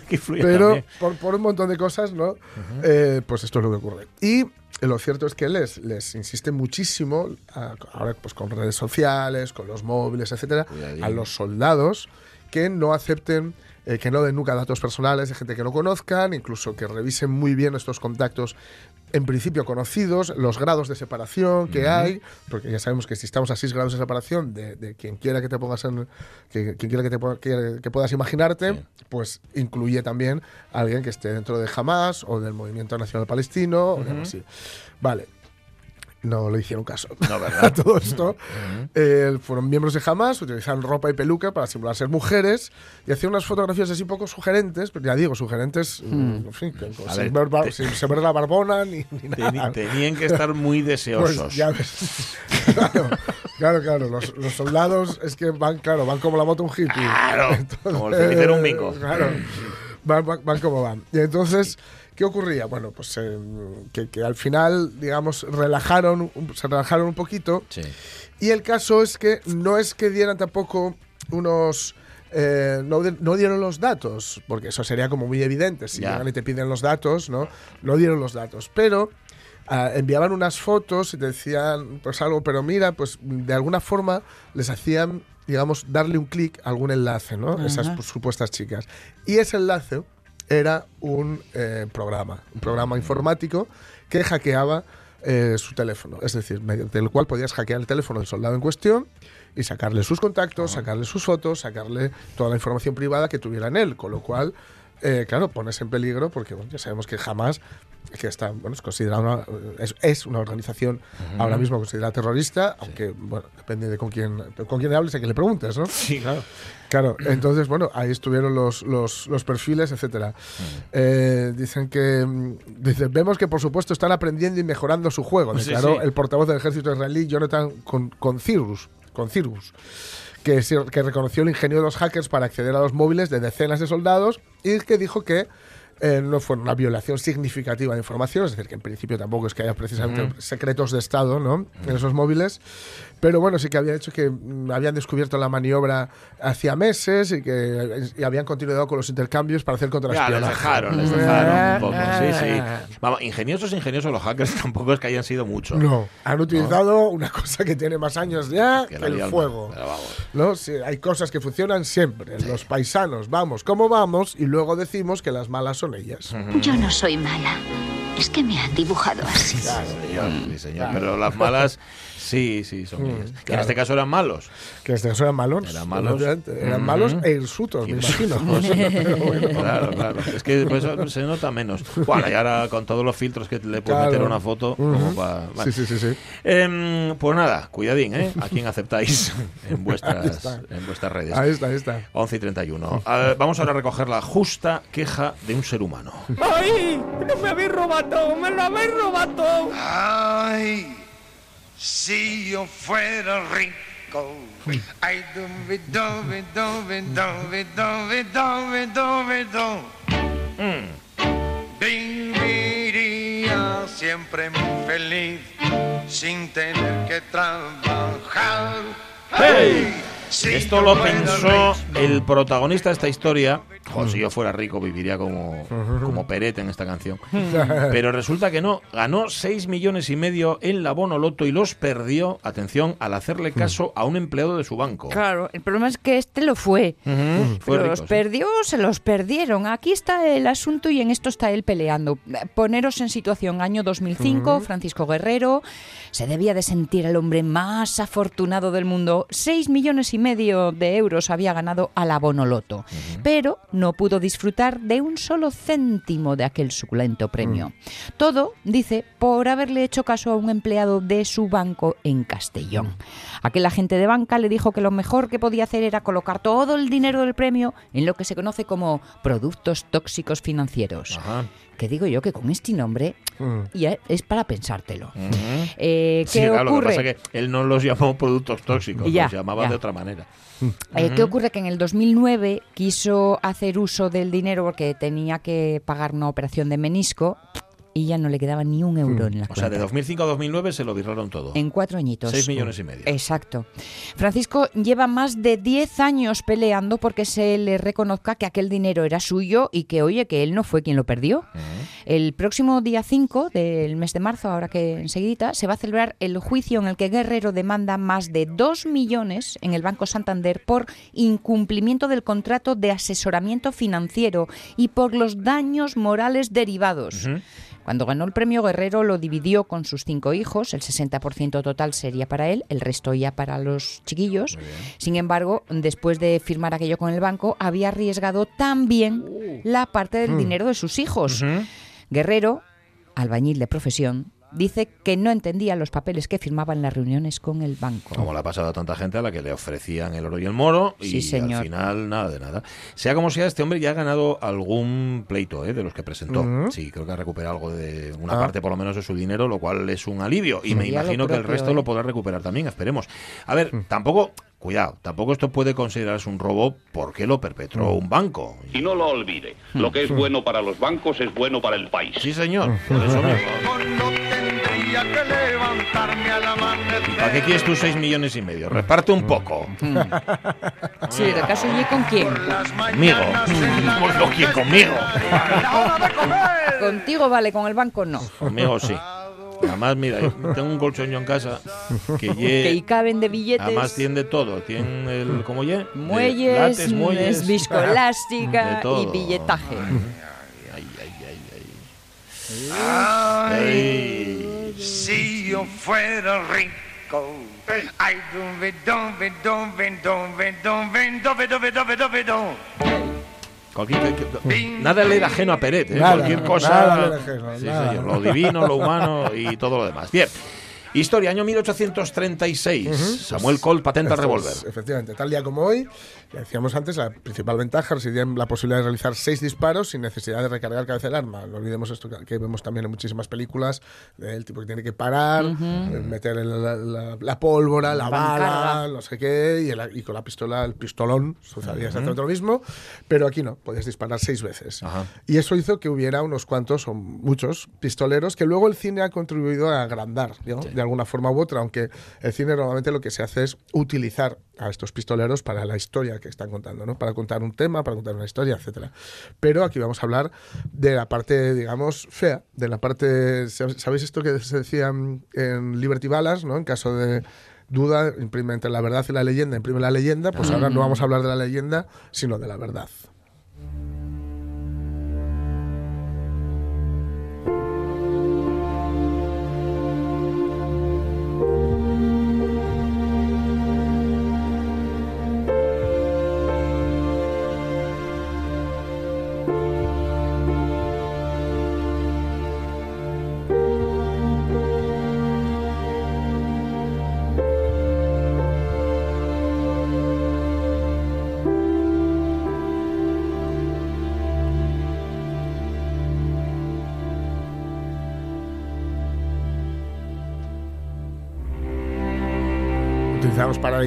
Speaker 2: que influya
Speaker 4: Pero por, por un montón de cosas, ¿no? Eh, pues esto es lo que ocurre. Y lo cierto es que les, les insiste muchísimo, a- ahora pues con redes sociales, con los móviles, etcétera, a los soldados que no acepten, eh, que no den nunca datos personales de gente que no conozcan, incluso que revisen muy bien estos contactos en principio conocidos, los grados de separación que hay, porque ya sabemos que si estamos a 6 grados de separación de, de quien quiera que te pongas en, que, quien quiera que, te, que, puedas imaginarte,
Speaker 2: Sí.
Speaker 4: pues incluye también a alguien que esté dentro de Hamas o del Movimiento Nacional Palestino o algo así. Vale. No le hicieron caso.
Speaker 2: No,
Speaker 4: A
Speaker 2: ¿verdad?
Speaker 4: todo esto. Eh, fueron miembros de Hamas, utilizaron ropa y peluca para simular ser mujeres y hacían unas fotografías así poco sugerentes, pero ya digo, sugerentes, mm, en fin,
Speaker 2: A
Speaker 4: sin,
Speaker 2: ver, te-
Speaker 4: sin- sin ver la barbona ni, ni nada.
Speaker 2: Tenían que estar muy deseosos.
Speaker 4: Pues ya ves. claro, claro, claro. Los, los soldados es que van, claro, van como la moto un hippie.
Speaker 2: Claro, como el un bingo.
Speaker 4: Claro, van, van- van como van. Y entonces, ¿qué ocurría? Bueno, pues eh, que, que al final, digamos, relajaron, se relajaron un poquito.
Speaker 2: Sí.
Speaker 4: Y el caso es que no es que dieran tampoco unos... eh, no, no dieron los datos, porque eso sería como muy evidente. Si
Speaker 2: Ya.
Speaker 4: llegan y te piden los datos, ¿no? No dieron los datos. Pero ah, enviaban unas fotos y te decían pues algo, pero mira, pues de alguna forma les hacían, digamos, darle un clic a algún enlace, ¿no? Esas pues, supuestas chicas. Y ese enlace era un eh, programa, un programa informático que hackeaba eh, su teléfono. Es decir, mediante el cual podías hackear el teléfono del soldado en cuestión y sacarle sus contactos, sacarle sus fotos, sacarle toda la información privada que tuviera en él. Con lo cual, eh, claro, pones en peligro porque bueno, ya sabemos que jamás que está bueno es considerada una, es, es una organización ahora mismo considerada terrorista aunque bueno depende de con quién con quién hables y a quién le preguntes no
Speaker 2: Sí, claro.
Speaker 4: Claro, entonces, bueno, ahí estuvieron los, los, los perfiles, etcétera. Eh, dicen que. Dice, vemos que por supuesto están aprendiendo y mejorando su juego, declaró
Speaker 2: sí.
Speaker 4: el portavoz del ejército israelí, Jonathan con, Concirus, Concirus, que, sí- que reconoció el ingenio de los hackers para acceder a los móviles de decenas de soldados y que dijo que eh, no fue una violación significativa de información, es decir, que en principio tampoco es que haya precisamente secretos de Estado ¿no? en esos móviles, pero bueno, sí que había hecho que mm, habían descubierto la maniobra hacía meses y que y habían continuado con los intercambios para hacer
Speaker 2: Ya, les
Speaker 4: contraespionaje.
Speaker 2: dejaron, les dejaron un poco. Sí, sí. Vamos, ingeniosos, ingeniosos los hackers tampoco es que hayan sido mucho.
Speaker 4: No, han utilizado una cosa que tiene más años ya que, el fuego.
Speaker 2: pero vamos.
Speaker 4: ¿no? Sí, hay cosas que funcionan siempre. Los paisanos vamos como vamos y luego decimos que las malas son ellas.
Speaker 9: Yo no soy mala. Es que me han dibujado así.
Speaker 2: Sí, señor, sí, señor. Pero las malas Sí, sí, son guiris. Que en este caso eran malos.
Speaker 4: Que en este caso eran malos.
Speaker 2: Eran malos.
Speaker 4: Eran malos e hirsutos, me imagino. Pero bueno.
Speaker 2: Claro, claro. Es que pues, eso se nota menos. Bueno, y ahora con todos los filtros que le puedes
Speaker 4: Claro.
Speaker 2: meter a una foto, como pa- bueno.
Speaker 4: Sí, sí, sí, sí.
Speaker 2: Em, pues nada, cuidadín, ¿eh? A quién aceptáis en vuestras, en vuestras redes.
Speaker 4: Ahí está, ahí está.
Speaker 2: 11 y 31. Ah, vamos ahora a recoger la justa queja de un ser humano.
Speaker 8: ¡Ay! ¡No me habéis robado! ¡Me lo habéis robado!
Speaker 9: Ay, si yo fuera rico. Ay, dubi, dubi, dubi, dubi, dubi, dubi, dubi, du. Viviría siempre muy feliz sin tener que trabajar.
Speaker 2: ¡Hey! Esto lo pensó el protagonista de esta historia. Jo, si yo fuera rico viviría como, como Perete en esta canción. Pero resulta que no. Ganó 6 millones y medio en la Bonoloto y los perdió, atención, al hacerle caso a un empleado de su banco.
Speaker 3: Claro, el problema es que este lo fue.
Speaker 2: Ujú, fue
Speaker 3: Pero
Speaker 2: rico,
Speaker 3: los
Speaker 2: sí.
Speaker 3: perdió, se los perdieron. Aquí está el asunto y en esto está él peleando. Poneros en situación, año 2005, Francisco Guerrero se debía de sentir el hombre más afortunado del mundo. 6 millones y medio de euros había ganado a la Bonoloto, pero no pudo disfrutar de un solo céntimo de aquel suculento premio. Todo, dice, por haberle hecho caso a un empleado de su banco en Castellón. Aquel agente de banca le dijo que lo mejor que podía hacer era colocar todo el dinero del premio en lo que se conoce como productos tóxicos financieros. Que digo yo que con este nombre
Speaker 4: Mm.
Speaker 3: ya es para pensártelo.
Speaker 2: Ujú.
Speaker 3: Eh,
Speaker 2: Sí,
Speaker 3: ¿Qué
Speaker 2: claro, lo que
Speaker 3: ocurre?
Speaker 2: pasa es que él no los llamó productos tóxicos,
Speaker 3: Ya,
Speaker 2: los llamaba
Speaker 3: ya.
Speaker 2: de otra manera.
Speaker 3: Eh, ¿Qué ocurre? Que en el 2009 quiso hacer uso del dinero porque tenía que pagar una operación de menisco y ya no le quedaba ni un euro en la
Speaker 2: O sea, de
Speaker 3: cuenta.
Speaker 2: 2005 a 2009 se lo virraron todo.
Speaker 3: En cuatro añitos.
Speaker 2: 6 millones y medio.
Speaker 3: Exacto. Francisco lleva más de 10 años peleando porque se le reconozca que aquel dinero era suyo y que, oye, que él no fue quien lo perdió. El próximo día 5 del mes de marzo, ahora que enseguida, se va a celebrar el juicio en el que Guerrero demanda más de 2 millones en el Banco Santander por incumplimiento del contrato de asesoramiento financiero y por los daños morales derivados. Cuando ganó el premio Guerrero lo dividió con sus cinco hijos, el 60% total sería para él, el resto ya para los chiquillos. Sin embargo, después de firmar aquello con el banco, había arriesgado también la parte del dinero de sus hijos. Guerrero, albañil de profesión, dice que no entendía los papeles que firmaba en las reuniones con el banco.
Speaker 2: Como le ha pasado a tanta gente a la que le ofrecían el oro y el moro y
Speaker 3: Sí, señor.
Speaker 2: al final nada de nada. Sea como sea, este hombre ya ha ganado algún pleito ¿eh? de los que presentó. Sí, creo que ha recuperado algo de una
Speaker 4: Ah.
Speaker 2: parte por lo menos de su dinero, lo cual es un alivio. Y me imagino que el
Speaker 3: propio,
Speaker 2: resto
Speaker 3: ¿eh?
Speaker 2: lo podrá recuperar también, esperemos. A ver, tampoco, cuidado, tampoco esto puede considerarse un robo porque lo perpetró un banco.
Speaker 10: Y no lo olvide, lo que es bueno para los bancos es bueno para el país.
Speaker 2: Sí, señor, por eso mismo.
Speaker 9: Tendría que levantarme al amanecer.
Speaker 2: ¿Para qué quieres tus 6 millones y medio? Reparte un poco.
Speaker 3: Sí, ¿el caso y con quién?
Speaker 2: Conmigo. Pues lo que conmigo.
Speaker 9: ¡La hora de!
Speaker 3: Contigo vale, con el banco no.
Speaker 2: Conmigo sí. Además, mira, tengo un colchón yo en casa que
Speaker 3: Que
Speaker 2: lle-
Speaker 3: y caben de billetes.
Speaker 2: Además tiene de todo. Tiene el, ¿cómo ye? De
Speaker 3: Muelles,
Speaker 2: látex, muelles.
Speaker 3: es viscoelástica
Speaker 2: De
Speaker 3: y billetaje.
Speaker 2: Ay, ay, ay, ay.
Speaker 9: Ay, si yo fuera rico. Ay, dubi, dubi, dubi, dubi, dubi, dubi, dubi, dubi, dubi, du.
Speaker 2: Cualquier- que- nada le era ajeno a Peret, ¿eh?
Speaker 4: Nada,
Speaker 2: cualquier cosa.
Speaker 4: nada le ajeno,
Speaker 2: Sí,
Speaker 4: nada.
Speaker 2: señor, lo divino, lo humano y todo lo demás. Bien. Historia, año 1836. Samuel Colt patenta el revólver.
Speaker 4: efectivamente, tal día como hoy, ya decíamos antes, la principal ventaja residía en la posibilidad de realizar seis disparos sin necesidad de recargar cabeza del arma. No olvidemos esto que- vemos también en muchísimas películas, del tipo que tiene que parar, eh, meter el- la, la- la pólvora, la bala, no sé qué, y, el- y con la pistola, el pistolón, sucedía exactamente lo mismo, pero aquí no, podías disparar seis veces. Y eso hizo que hubiera unos cuantos o muchos pistoleros que luego el cine ha contribuido a agrandar, ¿no? de alguna forma u otra, aunque el cine normalmente lo que se hace es utilizar a estos pistoleros para la historia que están contando, ¿no? para contar un tema, para contar una historia, etcétera. Pero aquí vamos a hablar de la parte, digamos, fea, de la parte, ¿sabéis esto que se decía en- Liberty Ballas, ¿no? en caso de duda, imprime entre la verdad y la leyenda, imprime la leyenda, pues ahora no vamos a hablar de la leyenda, sino de la verdad.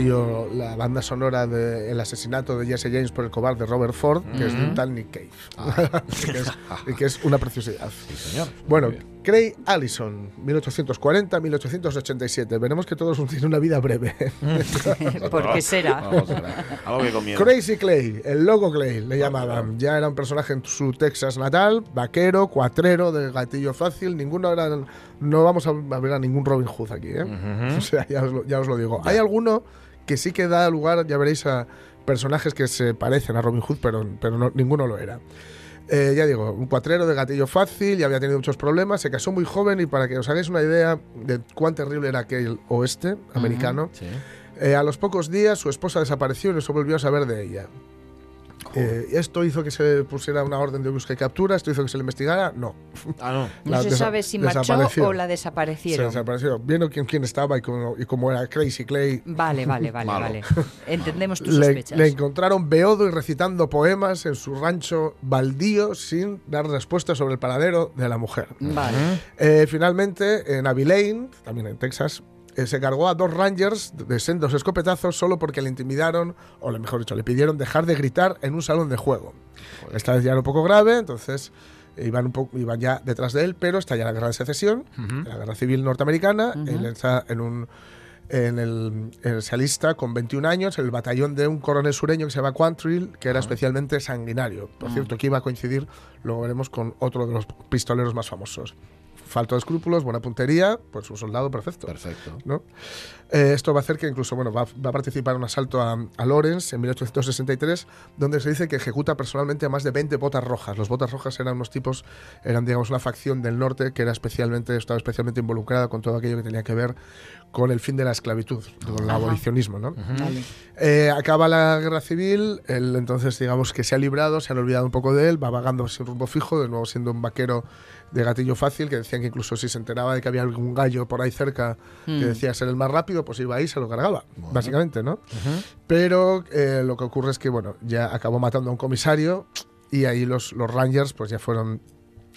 Speaker 4: La banda sonora del asesinato de Jesse James por el cobarde Robert Ford, que es de un tal Nick Cave. que es, y que es una preciosidad.
Speaker 2: señor.
Speaker 4: Bueno, Craig Allison, 1840-1887. Veremos que todos tienen una vida breve.
Speaker 3: ¿Por qué será?
Speaker 4: Crazy Clay, el loco Clay, le llamaban. Ya era un personaje en su Texas natal, vaquero, cuatrero, de gatillo fácil. Ninguno era. No vamos a ver a ningún Robin Hood aquí, ¿eh? O sea, ya os, lo, ya os lo digo. Hay alguno que sí que da lugar, ya veréis, a personajes que se parecen a Robin Hood, pero, pero no- ninguno lo era. Eh, ya digo, un cuatrero de gatillo fácil, ya había tenido muchos problemas, se casó muy joven y para que os hagáis una idea de cuán terrible era aquel oeste americano,
Speaker 2: Sí.
Speaker 4: eh, a los pocos días su esposa desapareció y no se volvió a saber de ella. Eh, ¿Esto hizo que se pusiera una orden de búsqueda y captura? ¿Esto hizo que se le investigara? No.
Speaker 2: Ah, no.
Speaker 3: No se sabe si marchó
Speaker 4: desapareció.
Speaker 3: o la
Speaker 4: Se
Speaker 3: desaparecieron.
Speaker 4: desapareció. Viendo quién, quién estaba y cómo, y cómo era Crazy Clay.
Speaker 3: Vale, vale, vale, vale. Entendemos tus
Speaker 4: Le,
Speaker 3: sospechas.
Speaker 4: le encontraron beodo y recitando poemas en su rancho baldío sin dar respuesta sobre el paradero de la mujer.
Speaker 3: Vale.
Speaker 4: Eh, finalmente, en Abilene, también en Texas, eh, se cargó a dos rangers de sendos escopetazos solo porque le intimidaron, o lo mejor dicho, le pidieron dejar de gritar en un salón de juego. Esta vez ya era un poco grave, entonces iban, un poco, iban ya detrás de él, pero está ya la guerra de secesión, la guerra civil norteamericana, él está en un... En el, en el se alista con 21 años en el batallón de un coronel sureño que se llama Quantrill, que era especialmente sanguinario. Por cierto, que iba a coincidir, luego veremos, con otro de los pistoleros más famosos. Falto de escrúpulos, buena puntería, pues un soldado perfecto.
Speaker 2: Perfecto.
Speaker 4: ¿no? Eh, esto va a hacer que incluso bueno, va, va a participar en un asalto a, a Lawrence en 1863, donde se dice que ejecuta personalmente a más de 20 botas rojas. Los botas rojas eran unos tipos, eran digamos una facción del norte que era especialmente, estaba especialmente involucrada con todo aquello que tenía que ver con el fin de la esclavitud, con el
Speaker 3: Ajá.
Speaker 4: abolicionismo. ¿no? Eh, acaba la guerra civil, él entonces digamos que se ha librado, se han olvidado un poco de él, va vagando sin rumbo fijo, de nuevo siendo un vaquero de gatillo fácil, que decían que incluso si se enteraba de que había algún gallo por ahí cerca
Speaker 3: Mm.
Speaker 4: que decía ser el más rápido, pues iba ahí y se lo cargaba, básicamente, ¿no? Pero eh, lo que ocurre es que, bueno, ya acabó matando a un comisario y ahí los, los Rangers pues ya fueron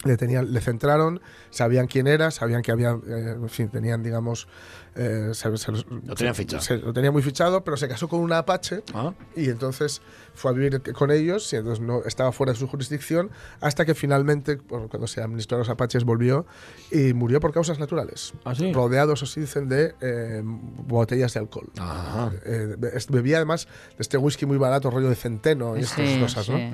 Speaker 4: le, tenían, le centraron, sabían quién era, sabían que había, eh, en fin, tenían, digamos, eh, se- se-
Speaker 2: Lo tenían fichado.
Speaker 4: se- lo tenía muy fichado, pero se casó con una Apache
Speaker 2: Ah.
Speaker 4: y entonces fue a vivir con ellos y entonces no estaba fuera de su jurisdicción hasta que finalmente, bueno, cuando se amnistió a los Apaches, volvió y murió por causas naturales.
Speaker 2: ¿Ah, sí?
Speaker 4: Rodeado, eso sí, dicen, de eh, botellas de alcohol.
Speaker 2: Ajá.
Speaker 4: Eh, be- bebía además de este whisky muy barato, rollo de centeno y estas
Speaker 3: Sí,
Speaker 4: cosas, ¿no?
Speaker 3: sí.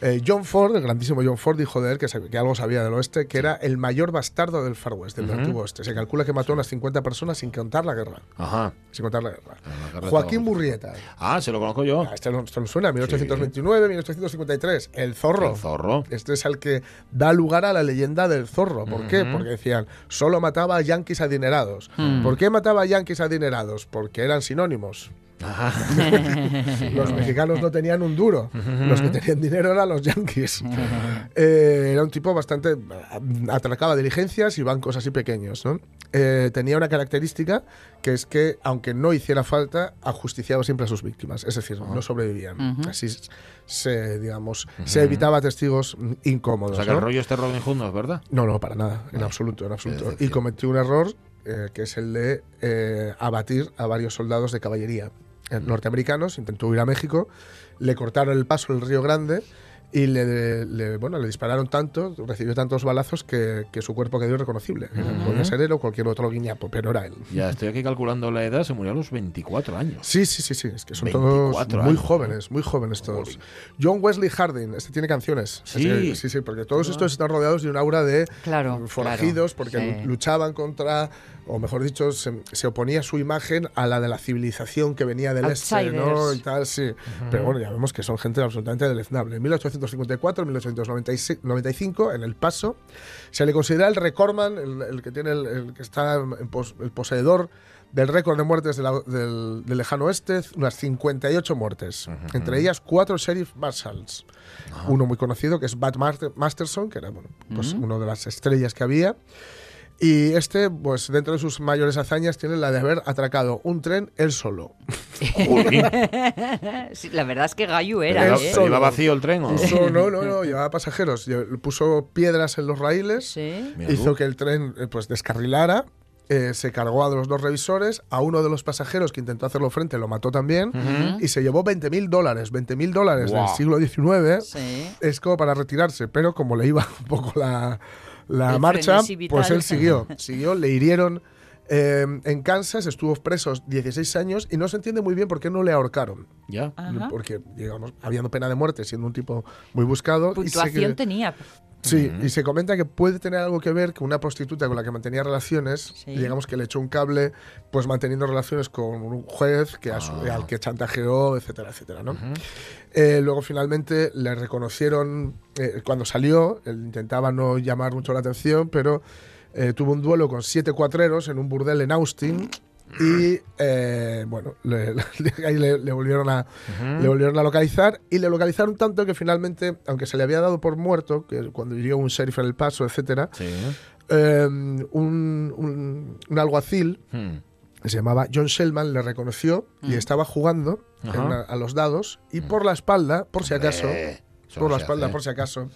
Speaker 4: Eh, John Ford, el grandísimo John Ford, dijo de él que, que algo sabía del oeste, que era el mayor bastardo del Far West, del antiguo oeste. Se calcula que mató a unas 50 personas sin contar la guerra.
Speaker 2: Ajá.
Speaker 4: Sin contar la guerra.
Speaker 2: la guerra
Speaker 4: Joaquín Murrieta.
Speaker 2: Ah, se lo conozco yo.
Speaker 4: Ah, Este no, esto no suena, 1829, 1853. El zorro.
Speaker 2: El zorro.
Speaker 4: Este es el que da lugar a la leyenda del zorro. ¿Por qué? Porque decían, solo mataba a yanquis adinerados. ¿Por qué mataba a yanquis adinerados? Porque eran sinónimos. los mexicanos no tenían un duro. Los que tenían dinero eran los yanquis. Eh, era un tipo bastante. atracaba diligencias y bancos así pequeños. ¿no? Eh, tenía una característica que es que, aunque no hiciera falta, ajusticiaba siempre a sus víctimas. Es decir, no sobrevivían. Así se, digamos, se evitaba testigos incómodos.
Speaker 2: O sea que el
Speaker 4: ¿no?
Speaker 2: rollo este Robin Hood no es verdad.
Speaker 4: No, no, para nada, en absoluto, en absoluto. Y cometió un error eh, que es el de eh, abatir a varios soldados de caballería norteamericanos. Intentó huir a México, le cortaron el paso en el Río Grande y le, le- bueno, le dispararon tanto, recibió tantos balazos que, que su cuerpo quedó irreconocible. Podía ser él o cualquier otro guiñapo, pero era él.
Speaker 2: Ya estoy aquí calculando la edad, se murió a los 24 años.
Speaker 4: Sí, sí, sí, sí, es que son
Speaker 2: 24
Speaker 4: todos muy
Speaker 2: años,
Speaker 4: jóvenes, muy jóvenes todos. John Wesley Harding, este tiene canciones.
Speaker 2: Sí.
Speaker 4: Este- sí, sí, porque todos estos están rodeados de un aura de
Speaker 3: Claro,
Speaker 4: forajidos,
Speaker 3: claro,
Speaker 4: porque
Speaker 3: sí.
Speaker 4: luchaban contra, o mejor dicho, se, se oponía su imagen a la de la civilización que venía del este, ¿no? Y tal, sí. Pero bueno, ya vemos que son gente absolutamente deleznable. En 1854, 1895, en El Paso, se le considera el recordman, el, el que tiene el, el que está en pos- el poseedor del récord de muertes de la- del, del lejano oeste, unas 58 muertes. Entre ellas, cuatro sheriff marshals. Uno muy conocido, que es Bat Master- Masterson, que era bueno, pues, uno de las estrellas que había. Y este, pues dentro de sus mayores hazañas, tiene la de haber atracado un tren él solo.
Speaker 3: Sí, la verdad es que Gallo era,
Speaker 2: ¿Pero
Speaker 3: ¿eh?
Speaker 2: iba- ¿Iba vacío el tren o no?
Speaker 4: Puso, no, no, no, llevaba pasajeros. Puso piedras en los raíles,
Speaker 3: Sí.
Speaker 4: Hizo que el tren eh, pues descarrilara eh, se cargó a los dos revisores, a uno de los pasajeros que intentó hacerlo frente lo mató también y se llevó 20 mil dólares. 20 mil dólares
Speaker 3: Guau.
Speaker 4: del siglo XIX
Speaker 3: Sí.
Speaker 4: es como para retirarse, pero como le iba un poco la, la
Speaker 3: El
Speaker 4: marcha, pues él siguió. Siguió, le hirieron eh, en Kansas, estuvo preso 16 años y no se entiende muy bien por qué no le ahorcaron.
Speaker 2: Ya.
Speaker 3: Ajá.
Speaker 4: Porque, digamos, habiendo pena de muerte, siendo un tipo muy buscado. y
Speaker 3: Puntuación
Speaker 4: que-
Speaker 3: tenía.
Speaker 4: Sí, y se comenta que puede tener algo que ver con una prostituta con la que mantenía relaciones, y digamos que le echó un cable, pues manteniendo relaciones con un juez que a su-
Speaker 2: Ah.
Speaker 4: al que chantajeó, etcétera, etcétera, ¿no? Eh, luego finalmente le reconocieron, eh, cuando salió, él intentaba no llamar mucho la atención, pero eh, tuvo un duelo con siete cuatreros en un burdel en Austin. Y eh, bueno, le, le- ahí le, le volvieron a, le volvieron a localizar y le localizaron tanto que finalmente, aunque se le había dado por muerto, que cuando hirió un sheriff en el paso, etcétera, eh, un, un- un alguacil
Speaker 2: Hmm.
Speaker 4: que se llamaba John Shellman le reconoció y
Speaker 2: Mm.
Speaker 4: estaba jugando una- a los dados y por la espalda, por si acaso, por la espalda, por si acaso,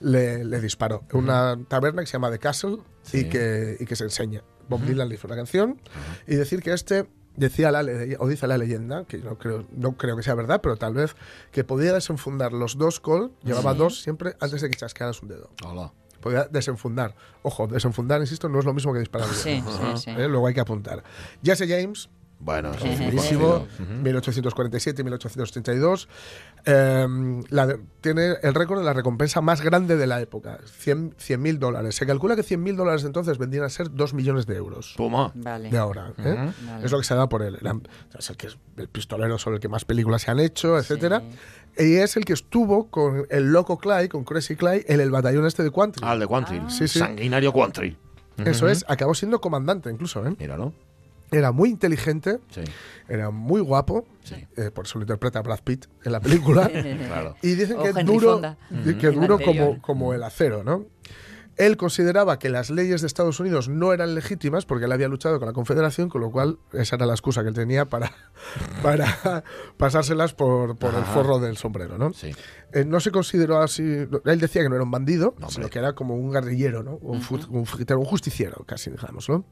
Speaker 4: le, le disparó. En Una taberna que se llama The Castle
Speaker 2: Sí.
Speaker 4: y, que, y que se enseña. Bob Dylan le hizo la canción y decir que este decía la o dice la leyenda, que no creo, no creo que sea verdad, pero tal vez, que podía desenfundar los dos col, llevaba
Speaker 2: Sí.
Speaker 4: dos siempre antes de que chasquearas un dedo.
Speaker 2: Hola.
Speaker 4: Podía desenfundar. Ojo, desenfundar, insisto, no es lo mismo que disparar. un
Speaker 3: Sí,
Speaker 4: dedo.
Speaker 3: sí, sí.
Speaker 4: ¿Eh? Luego hay que apuntar. Jesse James,
Speaker 2: Bueno, es muy
Speaker 4: buenísimo,
Speaker 2: conocido. Ujú.
Speaker 4: 1847-1832. eh, la tiene el récord de la recompensa más grande de la época, 100 mil dólares. Se calcula que 100 mil dólares entonces vendrían a ser 2 millones de euros.
Speaker 2: Toma.
Speaker 3: Vale.
Speaker 4: De ahora. ¿eh?
Speaker 3: Vale.
Speaker 4: Es lo que se da por él. Era- es el, que es el pistolero sobre el que más películas se han hecho, etcétera. Y es el que estuvo con el loco Clay, con Crazy Clay, en el batallón este de Quantrill.
Speaker 2: Ah, el de Quantrill.
Speaker 4: Sí, sí.
Speaker 2: Sanguinario Quantrill.
Speaker 4: Eso es, acabó siendo comandante incluso, ¿eh?
Speaker 2: Míralo.
Speaker 4: Era muy inteligente,
Speaker 2: Sí.
Speaker 4: era muy guapo,
Speaker 2: Sí.
Speaker 4: eh, por eso lo interpreta Brad Pitt en la película.
Speaker 2: Claro.
Speaker 4: Y dicen
Speaker 3: O
Speaker 4: que
Speaker 3: Henry
Speaker 4: duro, que
Speaker 3: la
Speaker 4: duro como, como el acero, ¿no? Él consideraba que las leyes de Estados Unidos no eran legítimas porque él había luchado con la Confederación, con lo cual esa era la excusa que él tenía para, para pasárselas por, por el forro del sombrero, ¿no?
Speaker 2: Sí.
Speaker 4: Eh, no se consideró así. Él decía que no era un bandido,
Speaker 2: No,
Speaker 4: sino que era como un guerrillero, ¿no? Un, justiciero, casi, digamos, ¿no?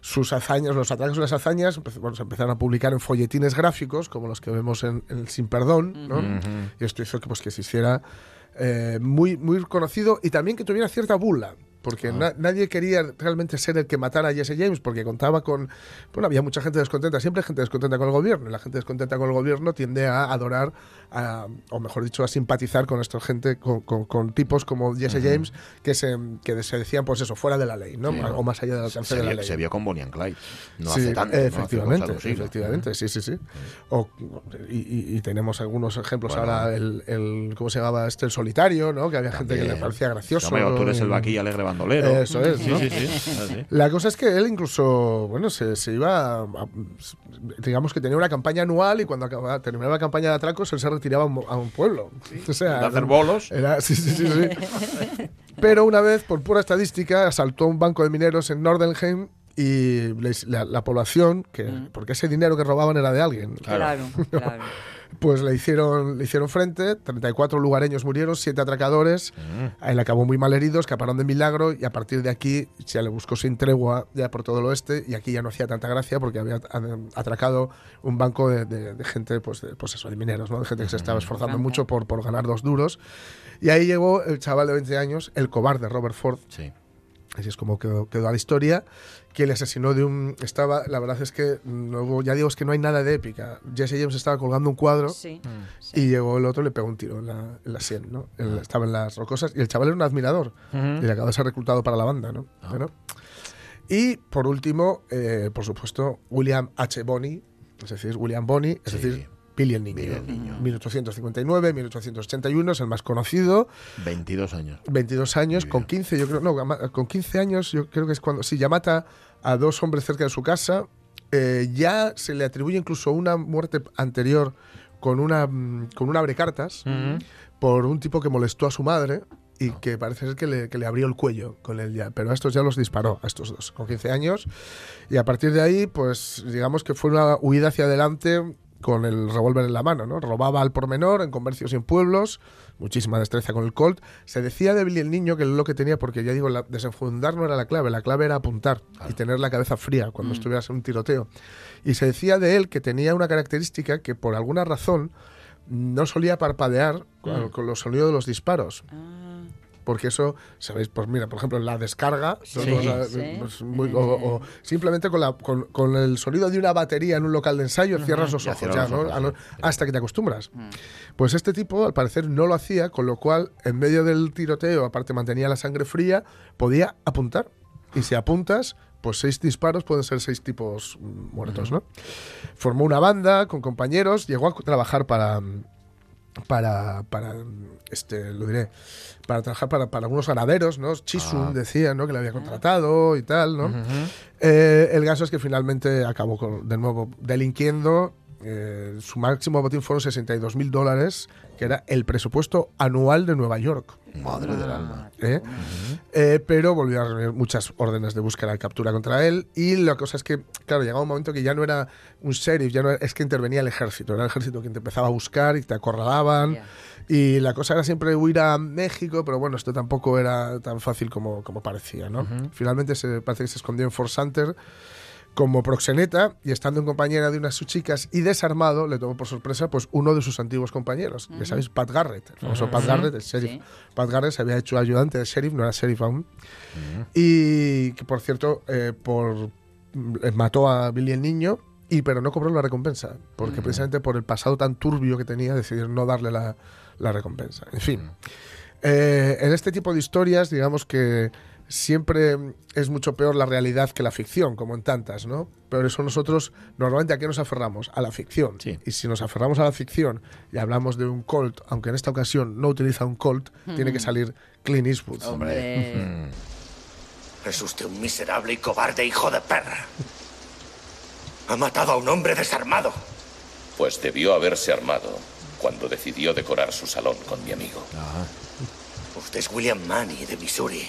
Speaker 4: Sus hazañas, los ataques y las hazañas, empe- bueno, se empezaron a publicar en folletines gráficos, como los que vemos en, Sin Perdón, ¿no? Y esto hizo que, pues, que se hiciera eh, muy, muy conocido y también que tuviera cierta bula. Porque na- nadie quería realmente ser el que matara a Jesse James, porque contaba con. Bueno, había mucha gente descontenta, siempre hay gente descontenta con el gobierno, y la gente descontenta con el gobierno tiende a adorar, a- o mejor dicho, a simpatizar con esta gente, con, con- con tipos como Jesse James, que se, que se decían, pues eso, fuera de la ley, ¿no?
Speaker 2: Sí.
Speaker 4: O más allá del alcance
Speaker 2: Se
Speaker 4: de la ley.
Speaker 2: se vio con Bonnie and Clyde. No
Speaker 4: Sí,
Speaker 2: hace tanto. no hace
Speaker 4: efectivamente, efectivamente, sí, sí, sí. O- y, y- y tenemos algunos ejemplos
Speaker 2: Bueno.
Speaker 4: ahora, el, el- ¿cómo se llamaba este? El solitario, ¿no? Que había gente que le
Speaker 2: También.
Speaker 4: parecía gracioso.
Speaker 2: Hombre, o tú eres el vaquilla alegre bandolero.
Speaker 4: Eso es,
Speaker 2: Sí,
Speaker 4: ¿no?
Speaker 2: sí, sí. Sí.
Speaker 4: La cosa es que él incluso, bueno, se, se iba, a- a- digamos que tenía una campaña anual y cuando acababa, terminaba la campaña de atracos él se retiraba a un, a un pueblo. O sea,
Speaker 2: De hacer bolos.
Speaker 4: Era, sí, sí, sí, sí. Pero una vez, por pura estadística, asaltó un banco de mineros en Nordenheim y la, la población, que, porque ese dinero que robaban era de alguien,
Speaker 3: Claro, claro.
Speaker 4: pues le hicieron, le hicieron frente, 34 lugareños murieron, 7 atracadores, él acabó muy mal herido, escaparon de milagro y a partir de aquí se le buscó sin tregua ya por todo el oeste y aquí ya no hacía tanta gracia porque había atracado un banco de, de- de gente, pues, de, pues eso, de mineros, ¿no? de gente que se estaba esforzando mucho por, por ganar dos duros. Y ahí llegó el chaval de 20 años, el cobarde Robert Ford,
Speaker 2: Sí.
Speaker 4: Así es como quedó, quedó la historia, que le asesinó de un... Estaba, la verdad es que, mm, luego ya digo, es que no hay nada de épica. Jesse James estaba colgando un cuadro
Speaker 3: Sí.
Speaker 4: y llegó el otro y le pegó un tiro en la, en la sien, ¿no? Él estaba en las rocosas y el chaval era un admirador y le acabó de ser reclutado para la banda, ¿no? Bueno. Y, por último, eh, por supuesto, William H. Bonney, es decir, William Bonney, es
Speaker 2: Sí.
Speaker 4: decir, Billy el Niño.
Speaker 2: Billy el Niño.
Speaker 4: 1859, 1881, es el más conocido.
Speaker 2: 22 años.
Speaker 4: 22 años, con 15, yo creo, no, con 15 años, yo creo que es cuando, sí, ya mata a dos hombres cerca de su casa, eh, ya se le atribuye incluso una muerte anterior con una, mm, con un abrecartas por un tipo que molestó a su madre y que parece ser que le, que le abrió el cuello con él ya, pero a estos ya los disparó, a estos dos, con 15 años, y a partir de ahí, pues digamos que fue una huida hacia adelante con el revólver en la mano, ¿no? Robaba al por menor en comercios y en pueblos, muchísima destreza con el Colt. Se decía de Billy el niño que lo que tenía, porque ya digo, la, desenfundar no era la clave, la clave era apuntar y tener la cabeza fría cuando estuvieras en un tiroteo. Y se decía de él que tenía una característica que por alguna razón no solía parpadear con,
Speaker 3: Mm.
Speaker 4: con los sonidos de los disparos.
Speaker 3: Ah.
Speaker 4: Porque eso, ¿sabéis? Pues mira, por ejemplo, la descarga,
Speaker 2: Sí.
Speaker 3: Sí.
Speaker 4: pues muy- o, o simplemente con, la, con, con el sonido de una batería en un local de ensayo, cierras los ojos, hasta que te acostumbras. Pues este tipo, al parecer, no lo hacía, con lo cual, en medio del tiroteo, aparte mantenía la sangre fría, podía apuntar. Y si apuntas, pues seis disparos pueden ser seis tipos mm, muertos, ¿no? Formó una banda con compañeros, llegó a trabajar para para, para este, lo diré, para trabajar para, para algunos ganaderos, ¿no? Chisun
Speaker 2: Ah.
Speaker 4: decía, ¿no? Que le había contratado y tal, ¿no? Eh, el caso es que finalmente acabó con- de nuevo delinquiendo. Eh, su máximo botín fueron 62 mil dólares, que era el presupuesto anual de Nueva York.
Speaker 2: Madre del alma.
Speaker 4: ¿eh? Eh, pero volvió a reunir muchas órdenes de búsqueda y captura contra él. Y la cosa es que, claro, llegaba un momento que ya no era un sheriff, ya no era- es que intervenía el ejército. Era el ejército quien te empezaba a buscar y te acorralaban. Y la cosa era siempre huir a México, pero bueno, esto tampoco era tan fácil como, como parecía, ¿no? Finalmente se, parece que se escondió en Fort Sumter como proxeneta y estando en compañía de unas sus chicas y desarmado, le tomó por sorpresa pues uno de sus antiguos compañeros. Ya sabéis, Pat Garrett, el famoso Pat Garrett, el sheriff.
Speaker 3: Sí.
Speaker 4: Pat Garrett se había hecho ayudante de sheriff, no era sheriff aún. Y que, por cierto, eh, por, eh, mató a Billy el niño, y, pero no cobró la recompensa, porque precisamente por el pasado tan turbio que tenía, decidieron no darle la, la recompensa. En fin, eh, en este tipo de historias, digamos que siempre es mucho peor la realidad que la ficción, como en tantas, ¿no? Pero eso nosotros, normalmente, ¿a qué nos aferramos? A la ficción.
Speaker 2: Sí.
Speaker 4: Y si nos aferramos a la ficción y hablamos de un Colt, aunque en esta ocasión no utiliza un Colt, tiene que salir Clint Eastwood.
Speaker 3: Hombre.
Speaker 11: Es usted un miserable y cobarde hijo de perra. Ha matado a un hombre desarmado.
Speaker 12: Pues debió haberse armado cuando decidió decorar su salón con mi amigo.
Speaker 11: Usted es William Manny de Missouri.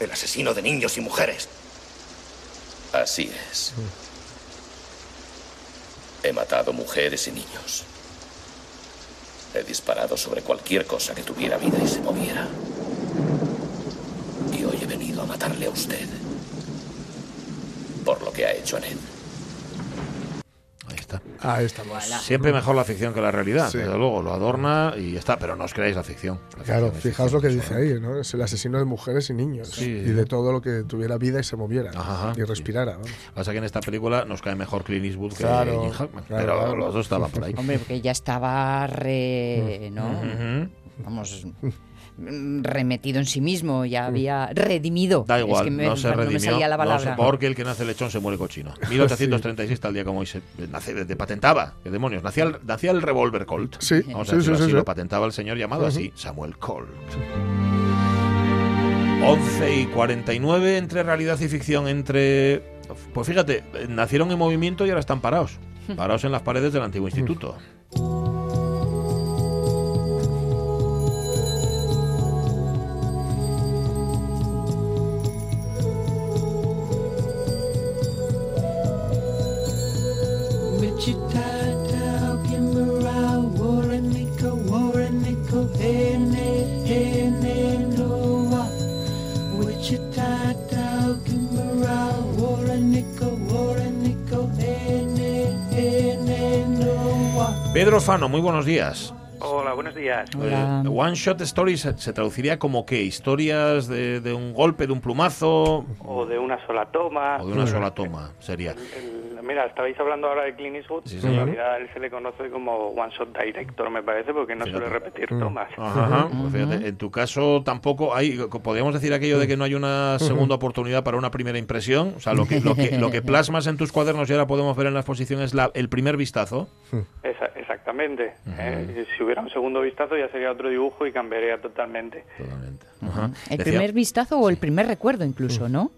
Speaker 11: El asesino de niños y mujeres.
Speaker 12: Así es. He matado mujeres y niños. He disparado sobre cualquier cosa que tuviera vida y se moviera. Y hoy he venido a matarle a usted. Por lo que ha hecho en él.
Speaker 2: Ahí está.
Speaker 4: Ahí estamos.
Speaker 2: Siempre mejor la ficción que la realidad.
Speaker 4: Sí.
Speaker 2: Desde luego, lo adorna y está, pero no os creáis la ficción. La
Speaker 4: Claro,
Speaker 2: ficción
Speaker 4: fijaos lo que dice ahí, ¿no? Es el asesino de mujeres y niños.
Speaker 2: Sí.
Speaker 4: Y de todo lo que tuviera vida y se moviera.
Speaker 2: Ajá,
Speaker 4: y respirara.
Speaker 2: Pasa que en esta película nos cae mejor Clint Eastwood que Jim Hackman,
Speaker 4: claro,
Speaker 2: pero
Speaker 4: claro.
Speaker 2: los dos estaban por ahí.
Speaker 3: Hombre, porque ya estaba re, ¿no?
Speaker 2: Ujú.
Speaker 3: Vamos, mm, remetido en sí mismo, ya había redimido.
Speaker 2: Da
Speaker 3: Es
Speaker 2: igual,
Speaker 3: que me-
Speaker 2: no se
Speaker 3: no me
Speaker 2: redimió.
Speaker 3: salía la
Speaker 2: no
Speaker 3: palabra.
Speaker 2: porque el que nace lechón se muere cochino. 1836, tal día como hoy se nace, de, patentaba. ¿Qué demonios? Nacía el, nacía el revólver Colt.
Speaker 4: Sí,
Speaker 2: Vamos a
Speaker 4: sí,
Speaker 2: decirlo
Speaker 4: sí,
Speaker 2: así,
Speaker 4: sí,
Speaker 2: lo
Speaker 4: sí.
Speaker 2: patentaba el señor llamado así, Samuel Colt. 11 y 49 entre realidad y ficción, entre... Pues fíjate, nacieron en movimiento y ahora están parados. Parados en las paredes del antiguo instituto. Pedro Fano, muy buenos días.
Speaker 13: Hola, buenos días.
Speaker 3: Hola.
Speaker 2: Eh, one Shot Stories se, se traduciría como qué? ¿Historias de, de un golpe, de un plumazo
Speaker 13: O de una sola toma.
Speaker 2: o de una sola toma? Sería.
Speaker 13: El- mira, estabais hablando ahora de Clint Eastwood.
Speaker 2: Sí,
Speaker 13: en realidad él se le conoce como One Shot Director, me parece, porque no suele repetir tomas.
Speaker 2: Ajá, pues fíjate, en tu caso tampoco hay, podríamos decir aquello de que no hay una segunda oportunidad para una primera impresión. O sea, lo que, lo que, lo que plasmas en tus cuadernos y ahora podemos ver en la exposición es la, el primer vistazo.
Speaker 13: Esa- exactamente. ¿eh? Si hubiera un segundo vistazo ya sería otro dibujo y cambiaría totalmente.
Speaker 2: Totalmente. Ajá.
Speaker 3: El
Speaker 2: Decía-
Speaker 3: primer vistazo o el primer recuerdo incluso, ¿no?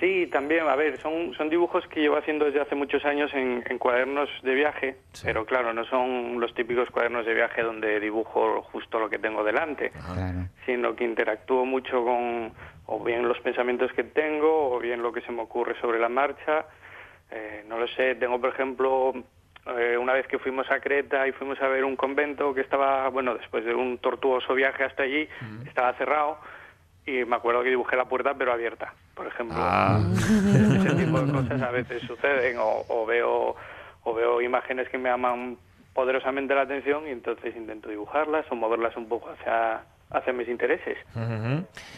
Speaker 13: Sí, también, a ver, son, son dibujos que llevo haciendo desde hace muchos años en, en cuadernos de viaje, pero claro, no son los típicos cuadernos de viaje donde dibujo justo lo que tengo delante, sino que interactúo mucho con o bien los pensamientos que tengo o bien lo que se me ocurre sobre la marcha. Eh, no lo sé, tengo por ejemplo eh, una vez que fuimos a Creta y fuimos a ver un convento que estaba, bueno, después de un tortuoso viaje hasta allí, estaba cerrado y me acuerdo que dibujé la puerta pero abierta, por ejemplo.
Speaker 2: Ah.
Speaker 13: Ese tipo de cosas a veces suceden o, o veo o veo imágenes que me llaman poderosamente la atención y entonces intento dibujarlas o moverlas un poco hacia hacia mis intereses.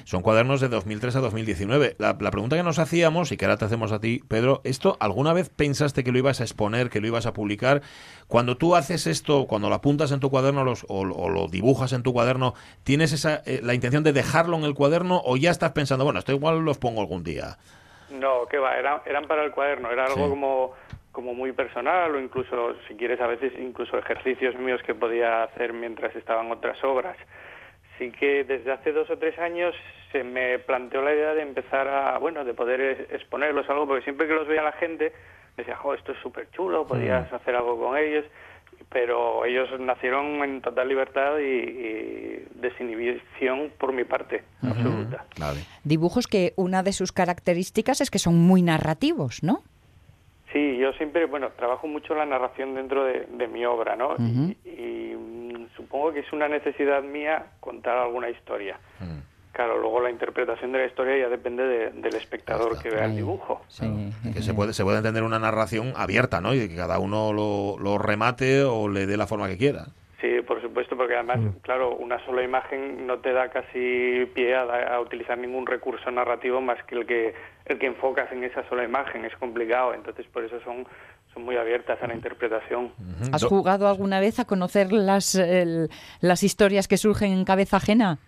Speaker 2: Son cuadernos de 2003 a 2019. La, la pregunta que nos hacíamos, y que ahora te hacemos a ti, Pedro, ¿esto alguna vez pensaste que lo ibas a exponer, que lo ibas a publicar? Cuando tú haces esto, cuando lo apuntas en tu cuaderno los- o, o lo dibujas en tu cuaderno, ¿tienes esa, eh, la intención de dejarlo en el cuaderno o ya estás pensando, bueno, esto igual los pongo algún día?
Speaker 13: No, que va, eran, eran para el cuaderno, era algo
Speaker 2: Sí.
Speaker 13: como, como muy personal o incluso, si quieres, a veces incluso ejercicios míos que podía hacer mientras estaban otras obras. Sí que desde hace dos o tres años se me planteó la idea de empezar a, bueno, de poder exponerlos algo, porque siempre que los veía la gente, decía, jo, esto es súper chulo, podías hacer algo con ellos, pero ellos nacieron en total libertad y, y desinhibición por mi parte, absoluta.
Speaker 2: Vale.
Speaker 3: Dibujos que una de sus características es que son muy narrativos, ¿no?
Speaker 13: Sí, yo siempre, bueno, trabajo mucho la narración dentro de, de mi obra, ¿no? Y, y, mm, supongo que es una necesidad mía contar alguna historia. Claro, luego la interpretación de la historia ya depende de- del espectador que vea el dibujo.
Speaker 2: Que se puede, se puede entender una narración abierta, ¿no? Y que cada uno lo, lo remate o le dé la forma que quiera.
Speaker 13: Sí, por supuesto, porque además, claro, una sola imagen no te da casi pie a, a utilizar ningún recurso narrativo más que el que el que enfocas en esa sola imagen. Es complicado, entonces por eso son son muy abiertas a la interpretación.
Speaker 3: ¿Has jugado alguna vez a conocer las, el- las historias que surgen en cabeza ajena?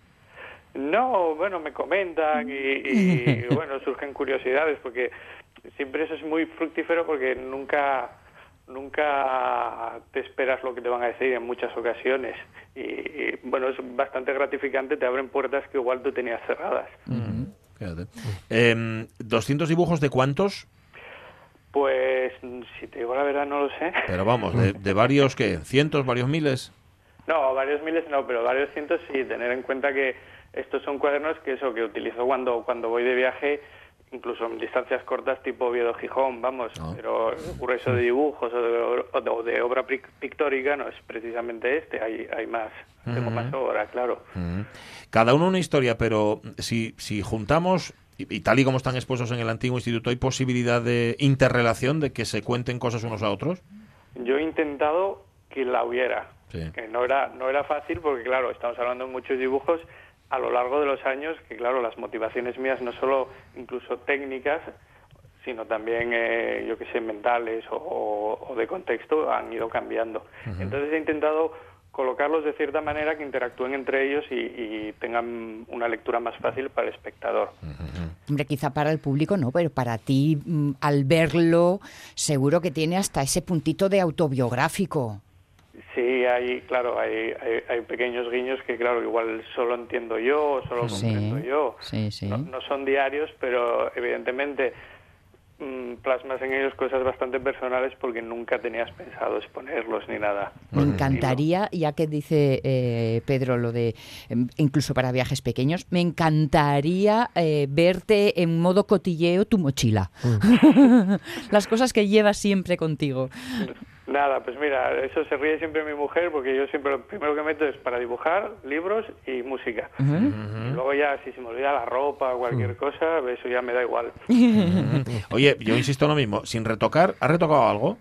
Speaker 13: No, bueno, me comentan y, y, bueno, surgen curiosidades porque siempre eso es muy fructífero porque nunca nunca te esperas lo que te van a decir en muchas ocasiones y, y, bueno, es bastante gratificante, te abren puertas que igual tú tenías cerradas.
Speaker 2: Fíjate. Em, ¿200 dibujos de cuántos?
Speaker 13: Pues si te digo la verdad no lo sé.
Speaker 2: Pero vamos, de, de varios, ¿qué? ¿Cientos, varios miles?
Speaker 13: No, varios miles no, pero varios cientos sí. Tener en cuenta que estos son cuadernos que eso que utilizo cuando cuando voy de viaje, incluso en distancias cortas tipo Oviedo Gijón, vamos. Pero grueso de dibujos o de, o de- obra pic- pictórica no es precisamente este. Hay hay más, tengo
Speaker 2: Ujú.
Speaker 13: más obra, claro.
Speaker 2: Cada uno una historia, pero si, si juntamos, y, y tal y como están expuestos en el antiguo instituto, ¿hay posibilidad de interrelación, de que se cuenten cosas unos a otros?
Speaker 13: Yo he intentado que la hubiera,
Speaker 2: Sí.
Speaker 13: que no era no era fácil porque claro estamos hablando de muchos dibujos a lo largo de los años que claro las motivaciones mías no solo incluso técnicas sino también eh, yo que sé mentales o, o- o de contexto han ido cambiando. Entonces he intentado colocarlos de cierta manera que interactúen entre ellos y, y tengan una lectura más fácil para el espectador.
Speaker 3: Hombre, quizá para el público no, pero para ti, mm, al verlo, seguro que tiene hasta ese puntito de autobiográfico.
Speaker 13: Sí, hay, claro, hay, hay, hay pequeños guiños que, claro, igual solo entiendo yo o solo
Speaker 3: Sí,
Speaker 13: comprendo yo.
Speaker 3: sí, sí.
Speaker 13: No, no son diarios, pero evidentemente mm, plasmas en ellos cosas bastante personales porque nunca tenías pensado exponerlos ni nada.
Speaker 3: Me encantaría, ya que dice eh, Pedro lo de em, incluso para viajes pequeños, me encantaría eh, verte en modo cotilleo tu mochila. Las cosas que llevas siempre contigo.
Speaker 13: Nada, pues mira, eso se ríe siempre mi mujer porque yo siempre lo primero que meto es para dibujar, libros y música. Y luego ya, si se me olvida la ropa o cualquier cosa, eso ya me da igual.
Speaker 2: Oye, yo insisto en lo mismo, sin retocar, ¿has retocado algo?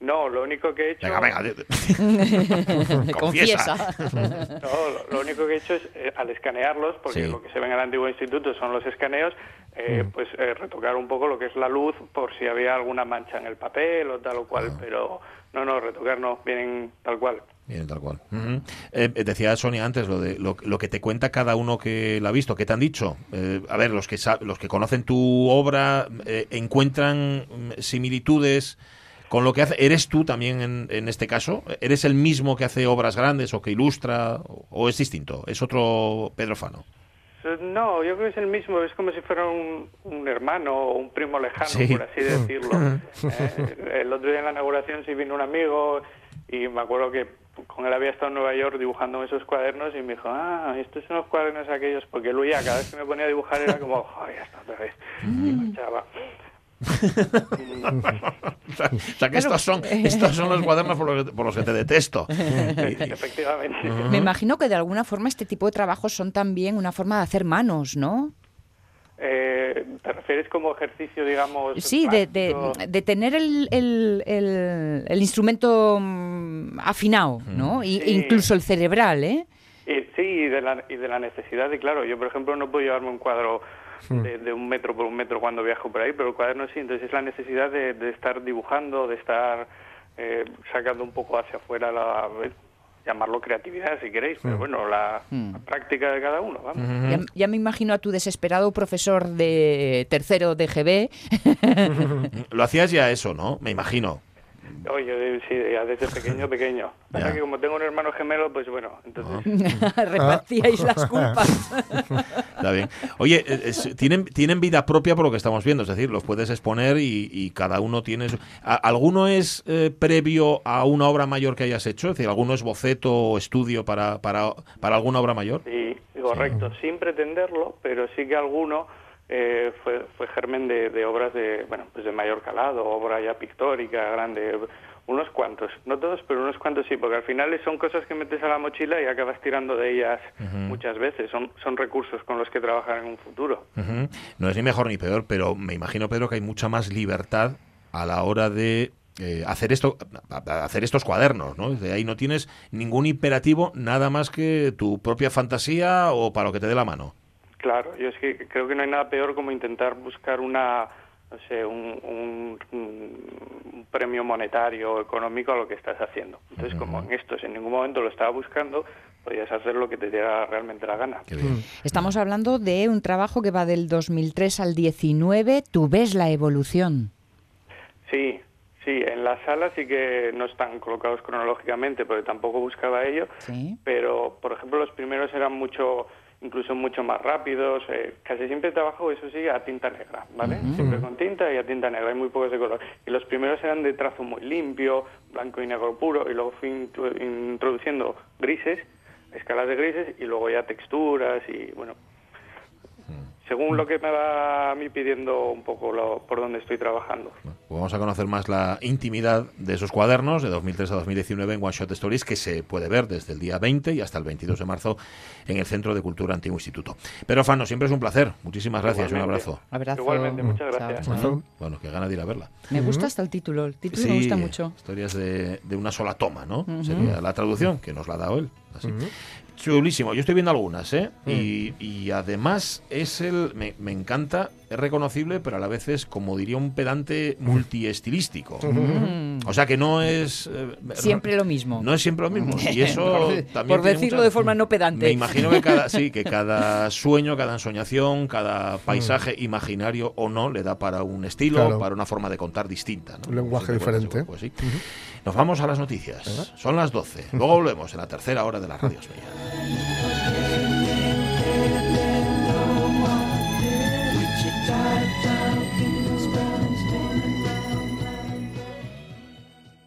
Speaker 13: No, lo único que he hecho...
Speaker 2: Venga, venga,
Speaker 3: Confiesa.
Speaker 13: No, lo, lo único que he hecho es, eh, al escanearlos, porque
Speaker 2: Sí.
Speaker 13: lo que se ve en el antiguo instituto son los escaneos, eh, pues eh, retocar un poco lo que es la luz por si había alguna mancha en el papel o tal o cual, pero no, no, retocar no, vienen tal cual.
Speaker 2: Bien, tal cual. Eh, eh, decía Sonia antes lo de lo, lo que te cuenta cada uno que la ha visto. ¿Qué te han dicho? Eh, a ver, los que los que conocen tu obra eh, encuentran mm, similitudes con lo que hace. ¿Eres tú también en, en este caso? ¿Eres el mismo que hace obras grandes o que ilustra o, o es distinto? ¿Es otro Pedro Fano?
Speaker 13: Eh, No, yo creo que es el mismo, es como si fuera un, un hermano o un primo lejano,
Speaker 2: Sí.
Speaker 13: por así decirlo. Eh, el otro día en la inauguración sí vino un amigo y me acuerdo que con él había estado en Nueva York dibujando esos cuadernos y me dijo, ah, estos son los cuadernos aquellos, porque Luis ya cada vez que me ponía a dibujar era como, "Joder, ya está otra vez, y marchaba.
Speaker 2: O sea, que estos son, estos son los cuadernos por los, que, por los que te detesto.
Speaker 13: Efectivamente.
Speaker 3: Me imagino que de alguna forma este tipo de trabajos son también una forma de hacer manos, ¿no?
Speaker 13: Eh, ¿Te refieres como ejercicio, digamos?
Speaker 3: Sí, de, de,
Speaker 13: práctico?
Speaker 3: de tener el, el- el- el instrumento mm, afinado, ¿no? Y-
Speaker 13: Sí.
Speaker 3: Incluso el cerebral, ¿eh?
Speaker 13: Y, sí, y de, la, y de la necesidad de, claro, yo por ejemplo no puedo llevarme un cuadro de, de un metro por un metro cuando viajo por ahí, pero el cuaderno sí, entonces es la necesidad de, de estar dibujando, de estar eh, sacando un poco hacia afuera la llamarlo creatividad si queréis, pero bueno, la, la práctica de cada uno, vamos.
Speaker 3: Ya, ya me imagino a tu desesperado profesor de tercero de GB.
Speaker 2: Lo hacías ya eso, ¿no? Me imagino.
Speaker 13: Oye, sí, ya desde pequeño, pequeño. Pasa que como tengo un hermano gemelo, pues bueno, entonces...
Speaker 3: Repartíais las culpas.
Speaker 2: Está bien. Oye, eh, es- tienen, tienen vida propia por lo que estamos viendo, es decir, los puedes exponer y, y cada uno tiene... su- ¿A- ¿Alguno es eh, previo a una obra mayor que hayas hecho? Es decir, ¿alguno es boceto o estudio para, para, para alguna obra mayor?
Speaker 13: Sí, correcto, sin pretenderlo, pero sí que alguno eh, fue, fue germen de, de obras de, bueno, pues de mayor calado, obra ya pictórica, grande, unos cuantos, no todos, pero unos cuantos sí, porque al final son cosas que metes a la mochila y acabas tirando de ellas muchas veces, son, son recursos con los que trabajar en un futuro.
Speaker 2: No es ni mejor ni peor, pero me imagino, Pedro, que hay mucha más libertad a la hora de eh, hacer esto, hacer estos cuadernos, ¿no? De ahí no tienes ningún imperativo, nada más que tu propia fantasía o para lo que te dé la mano.
Speaker 13: Claro, yo es que creo que no hay nada peor como intentar buscar una, no sé, un, un- un premio monetario o económico a lo que estás haciendo. Entonces, como en estos en ningún momento lo estaba buscando, podías hacer lo que te diera realmente la gana.
Speaker 3: Estamos hablando de un trabajo que va del 2003 al 19. Tú ves la evolución.
Speaker 13: Sí, sí, en la sala sí que no están colocados cronológicamente, porque tampoco buscaba ello,
Speaker 3: Sí.
Speaker 13: pero por ejemplo los primeros eran mucho incluso mucho más rápidos, eh, casi siempre trabajo eso sí a tinta negra, ¿vale? Siempre con tinta y a tinta negra, hay muy pocos de color. Y los primeros eran de trazo muy limpio, blanco y negro puro, y luego fui intro- introduciendo grises, escalas de grises, y luego ya texturas y bueno, según lo que me va a mí pidiendo un poco lo, por donde estoy trabajando.
Speaker 2: Pues vamos a conocer más la intimidad de esos cuadernos de 2003 a 2019 en One Shot Stories que se puede ver desde el día 20 y hasta el 22 de marzo en el Centro de Cultura Antiguo Instituto. Pero Fano, siempre es un placer. Muchísimas gracias. Un
Speaker 13: Igualmente.
Speaker 2: abrazo.
Speaker 3: Abrazo.
Speaker 13: Igualmente, muchas gracias.
Speaker 3: Chao, chao.
Speaker 2: Bueno, que gana de ir a verla.
Speaker 3: Me gusta hasta el título. El título me gusta mucho.
Speaker 2: Historias de, de una sola toma, ¿no?
Speaker 3: Ujú.
Speaker 2: Sería la traducción, que nos la ha dado él. Así. Chulísimo. Yo estoy viendo algunas, ¿eh? Y, y además es el. Me, me encanta, es reconocible, pero a la vez es, como diría un pedante, multiestilístico.
Speaker 3: Mm.
Speaker 2: O sea que no es. eh,
Speaker 3: Siempre lo mismo.
Speaker 2: No es siempre lo mismo. Y eso
Speaker 3: Por-
Speaker 2: también.
Speaker 3: por decirlo
Speaker 2: mucha-
Speaker 3: de forma no pedante.
Speaker 2: Me imagino que cada, sí, que cada sueño, cada ensoñación, cada paisaje imaginario o no le da para un estilo,
Speaker 4: Claro.
Speaker 2: para una forma de contar distinta. ¿no?
Speaker 4: Un lenguaje diferente.
Speaker 2: pues sí. Nos vamos a las noticias. Son las 12. Luego volvemos en la tercera hora de la radio. Sevilla.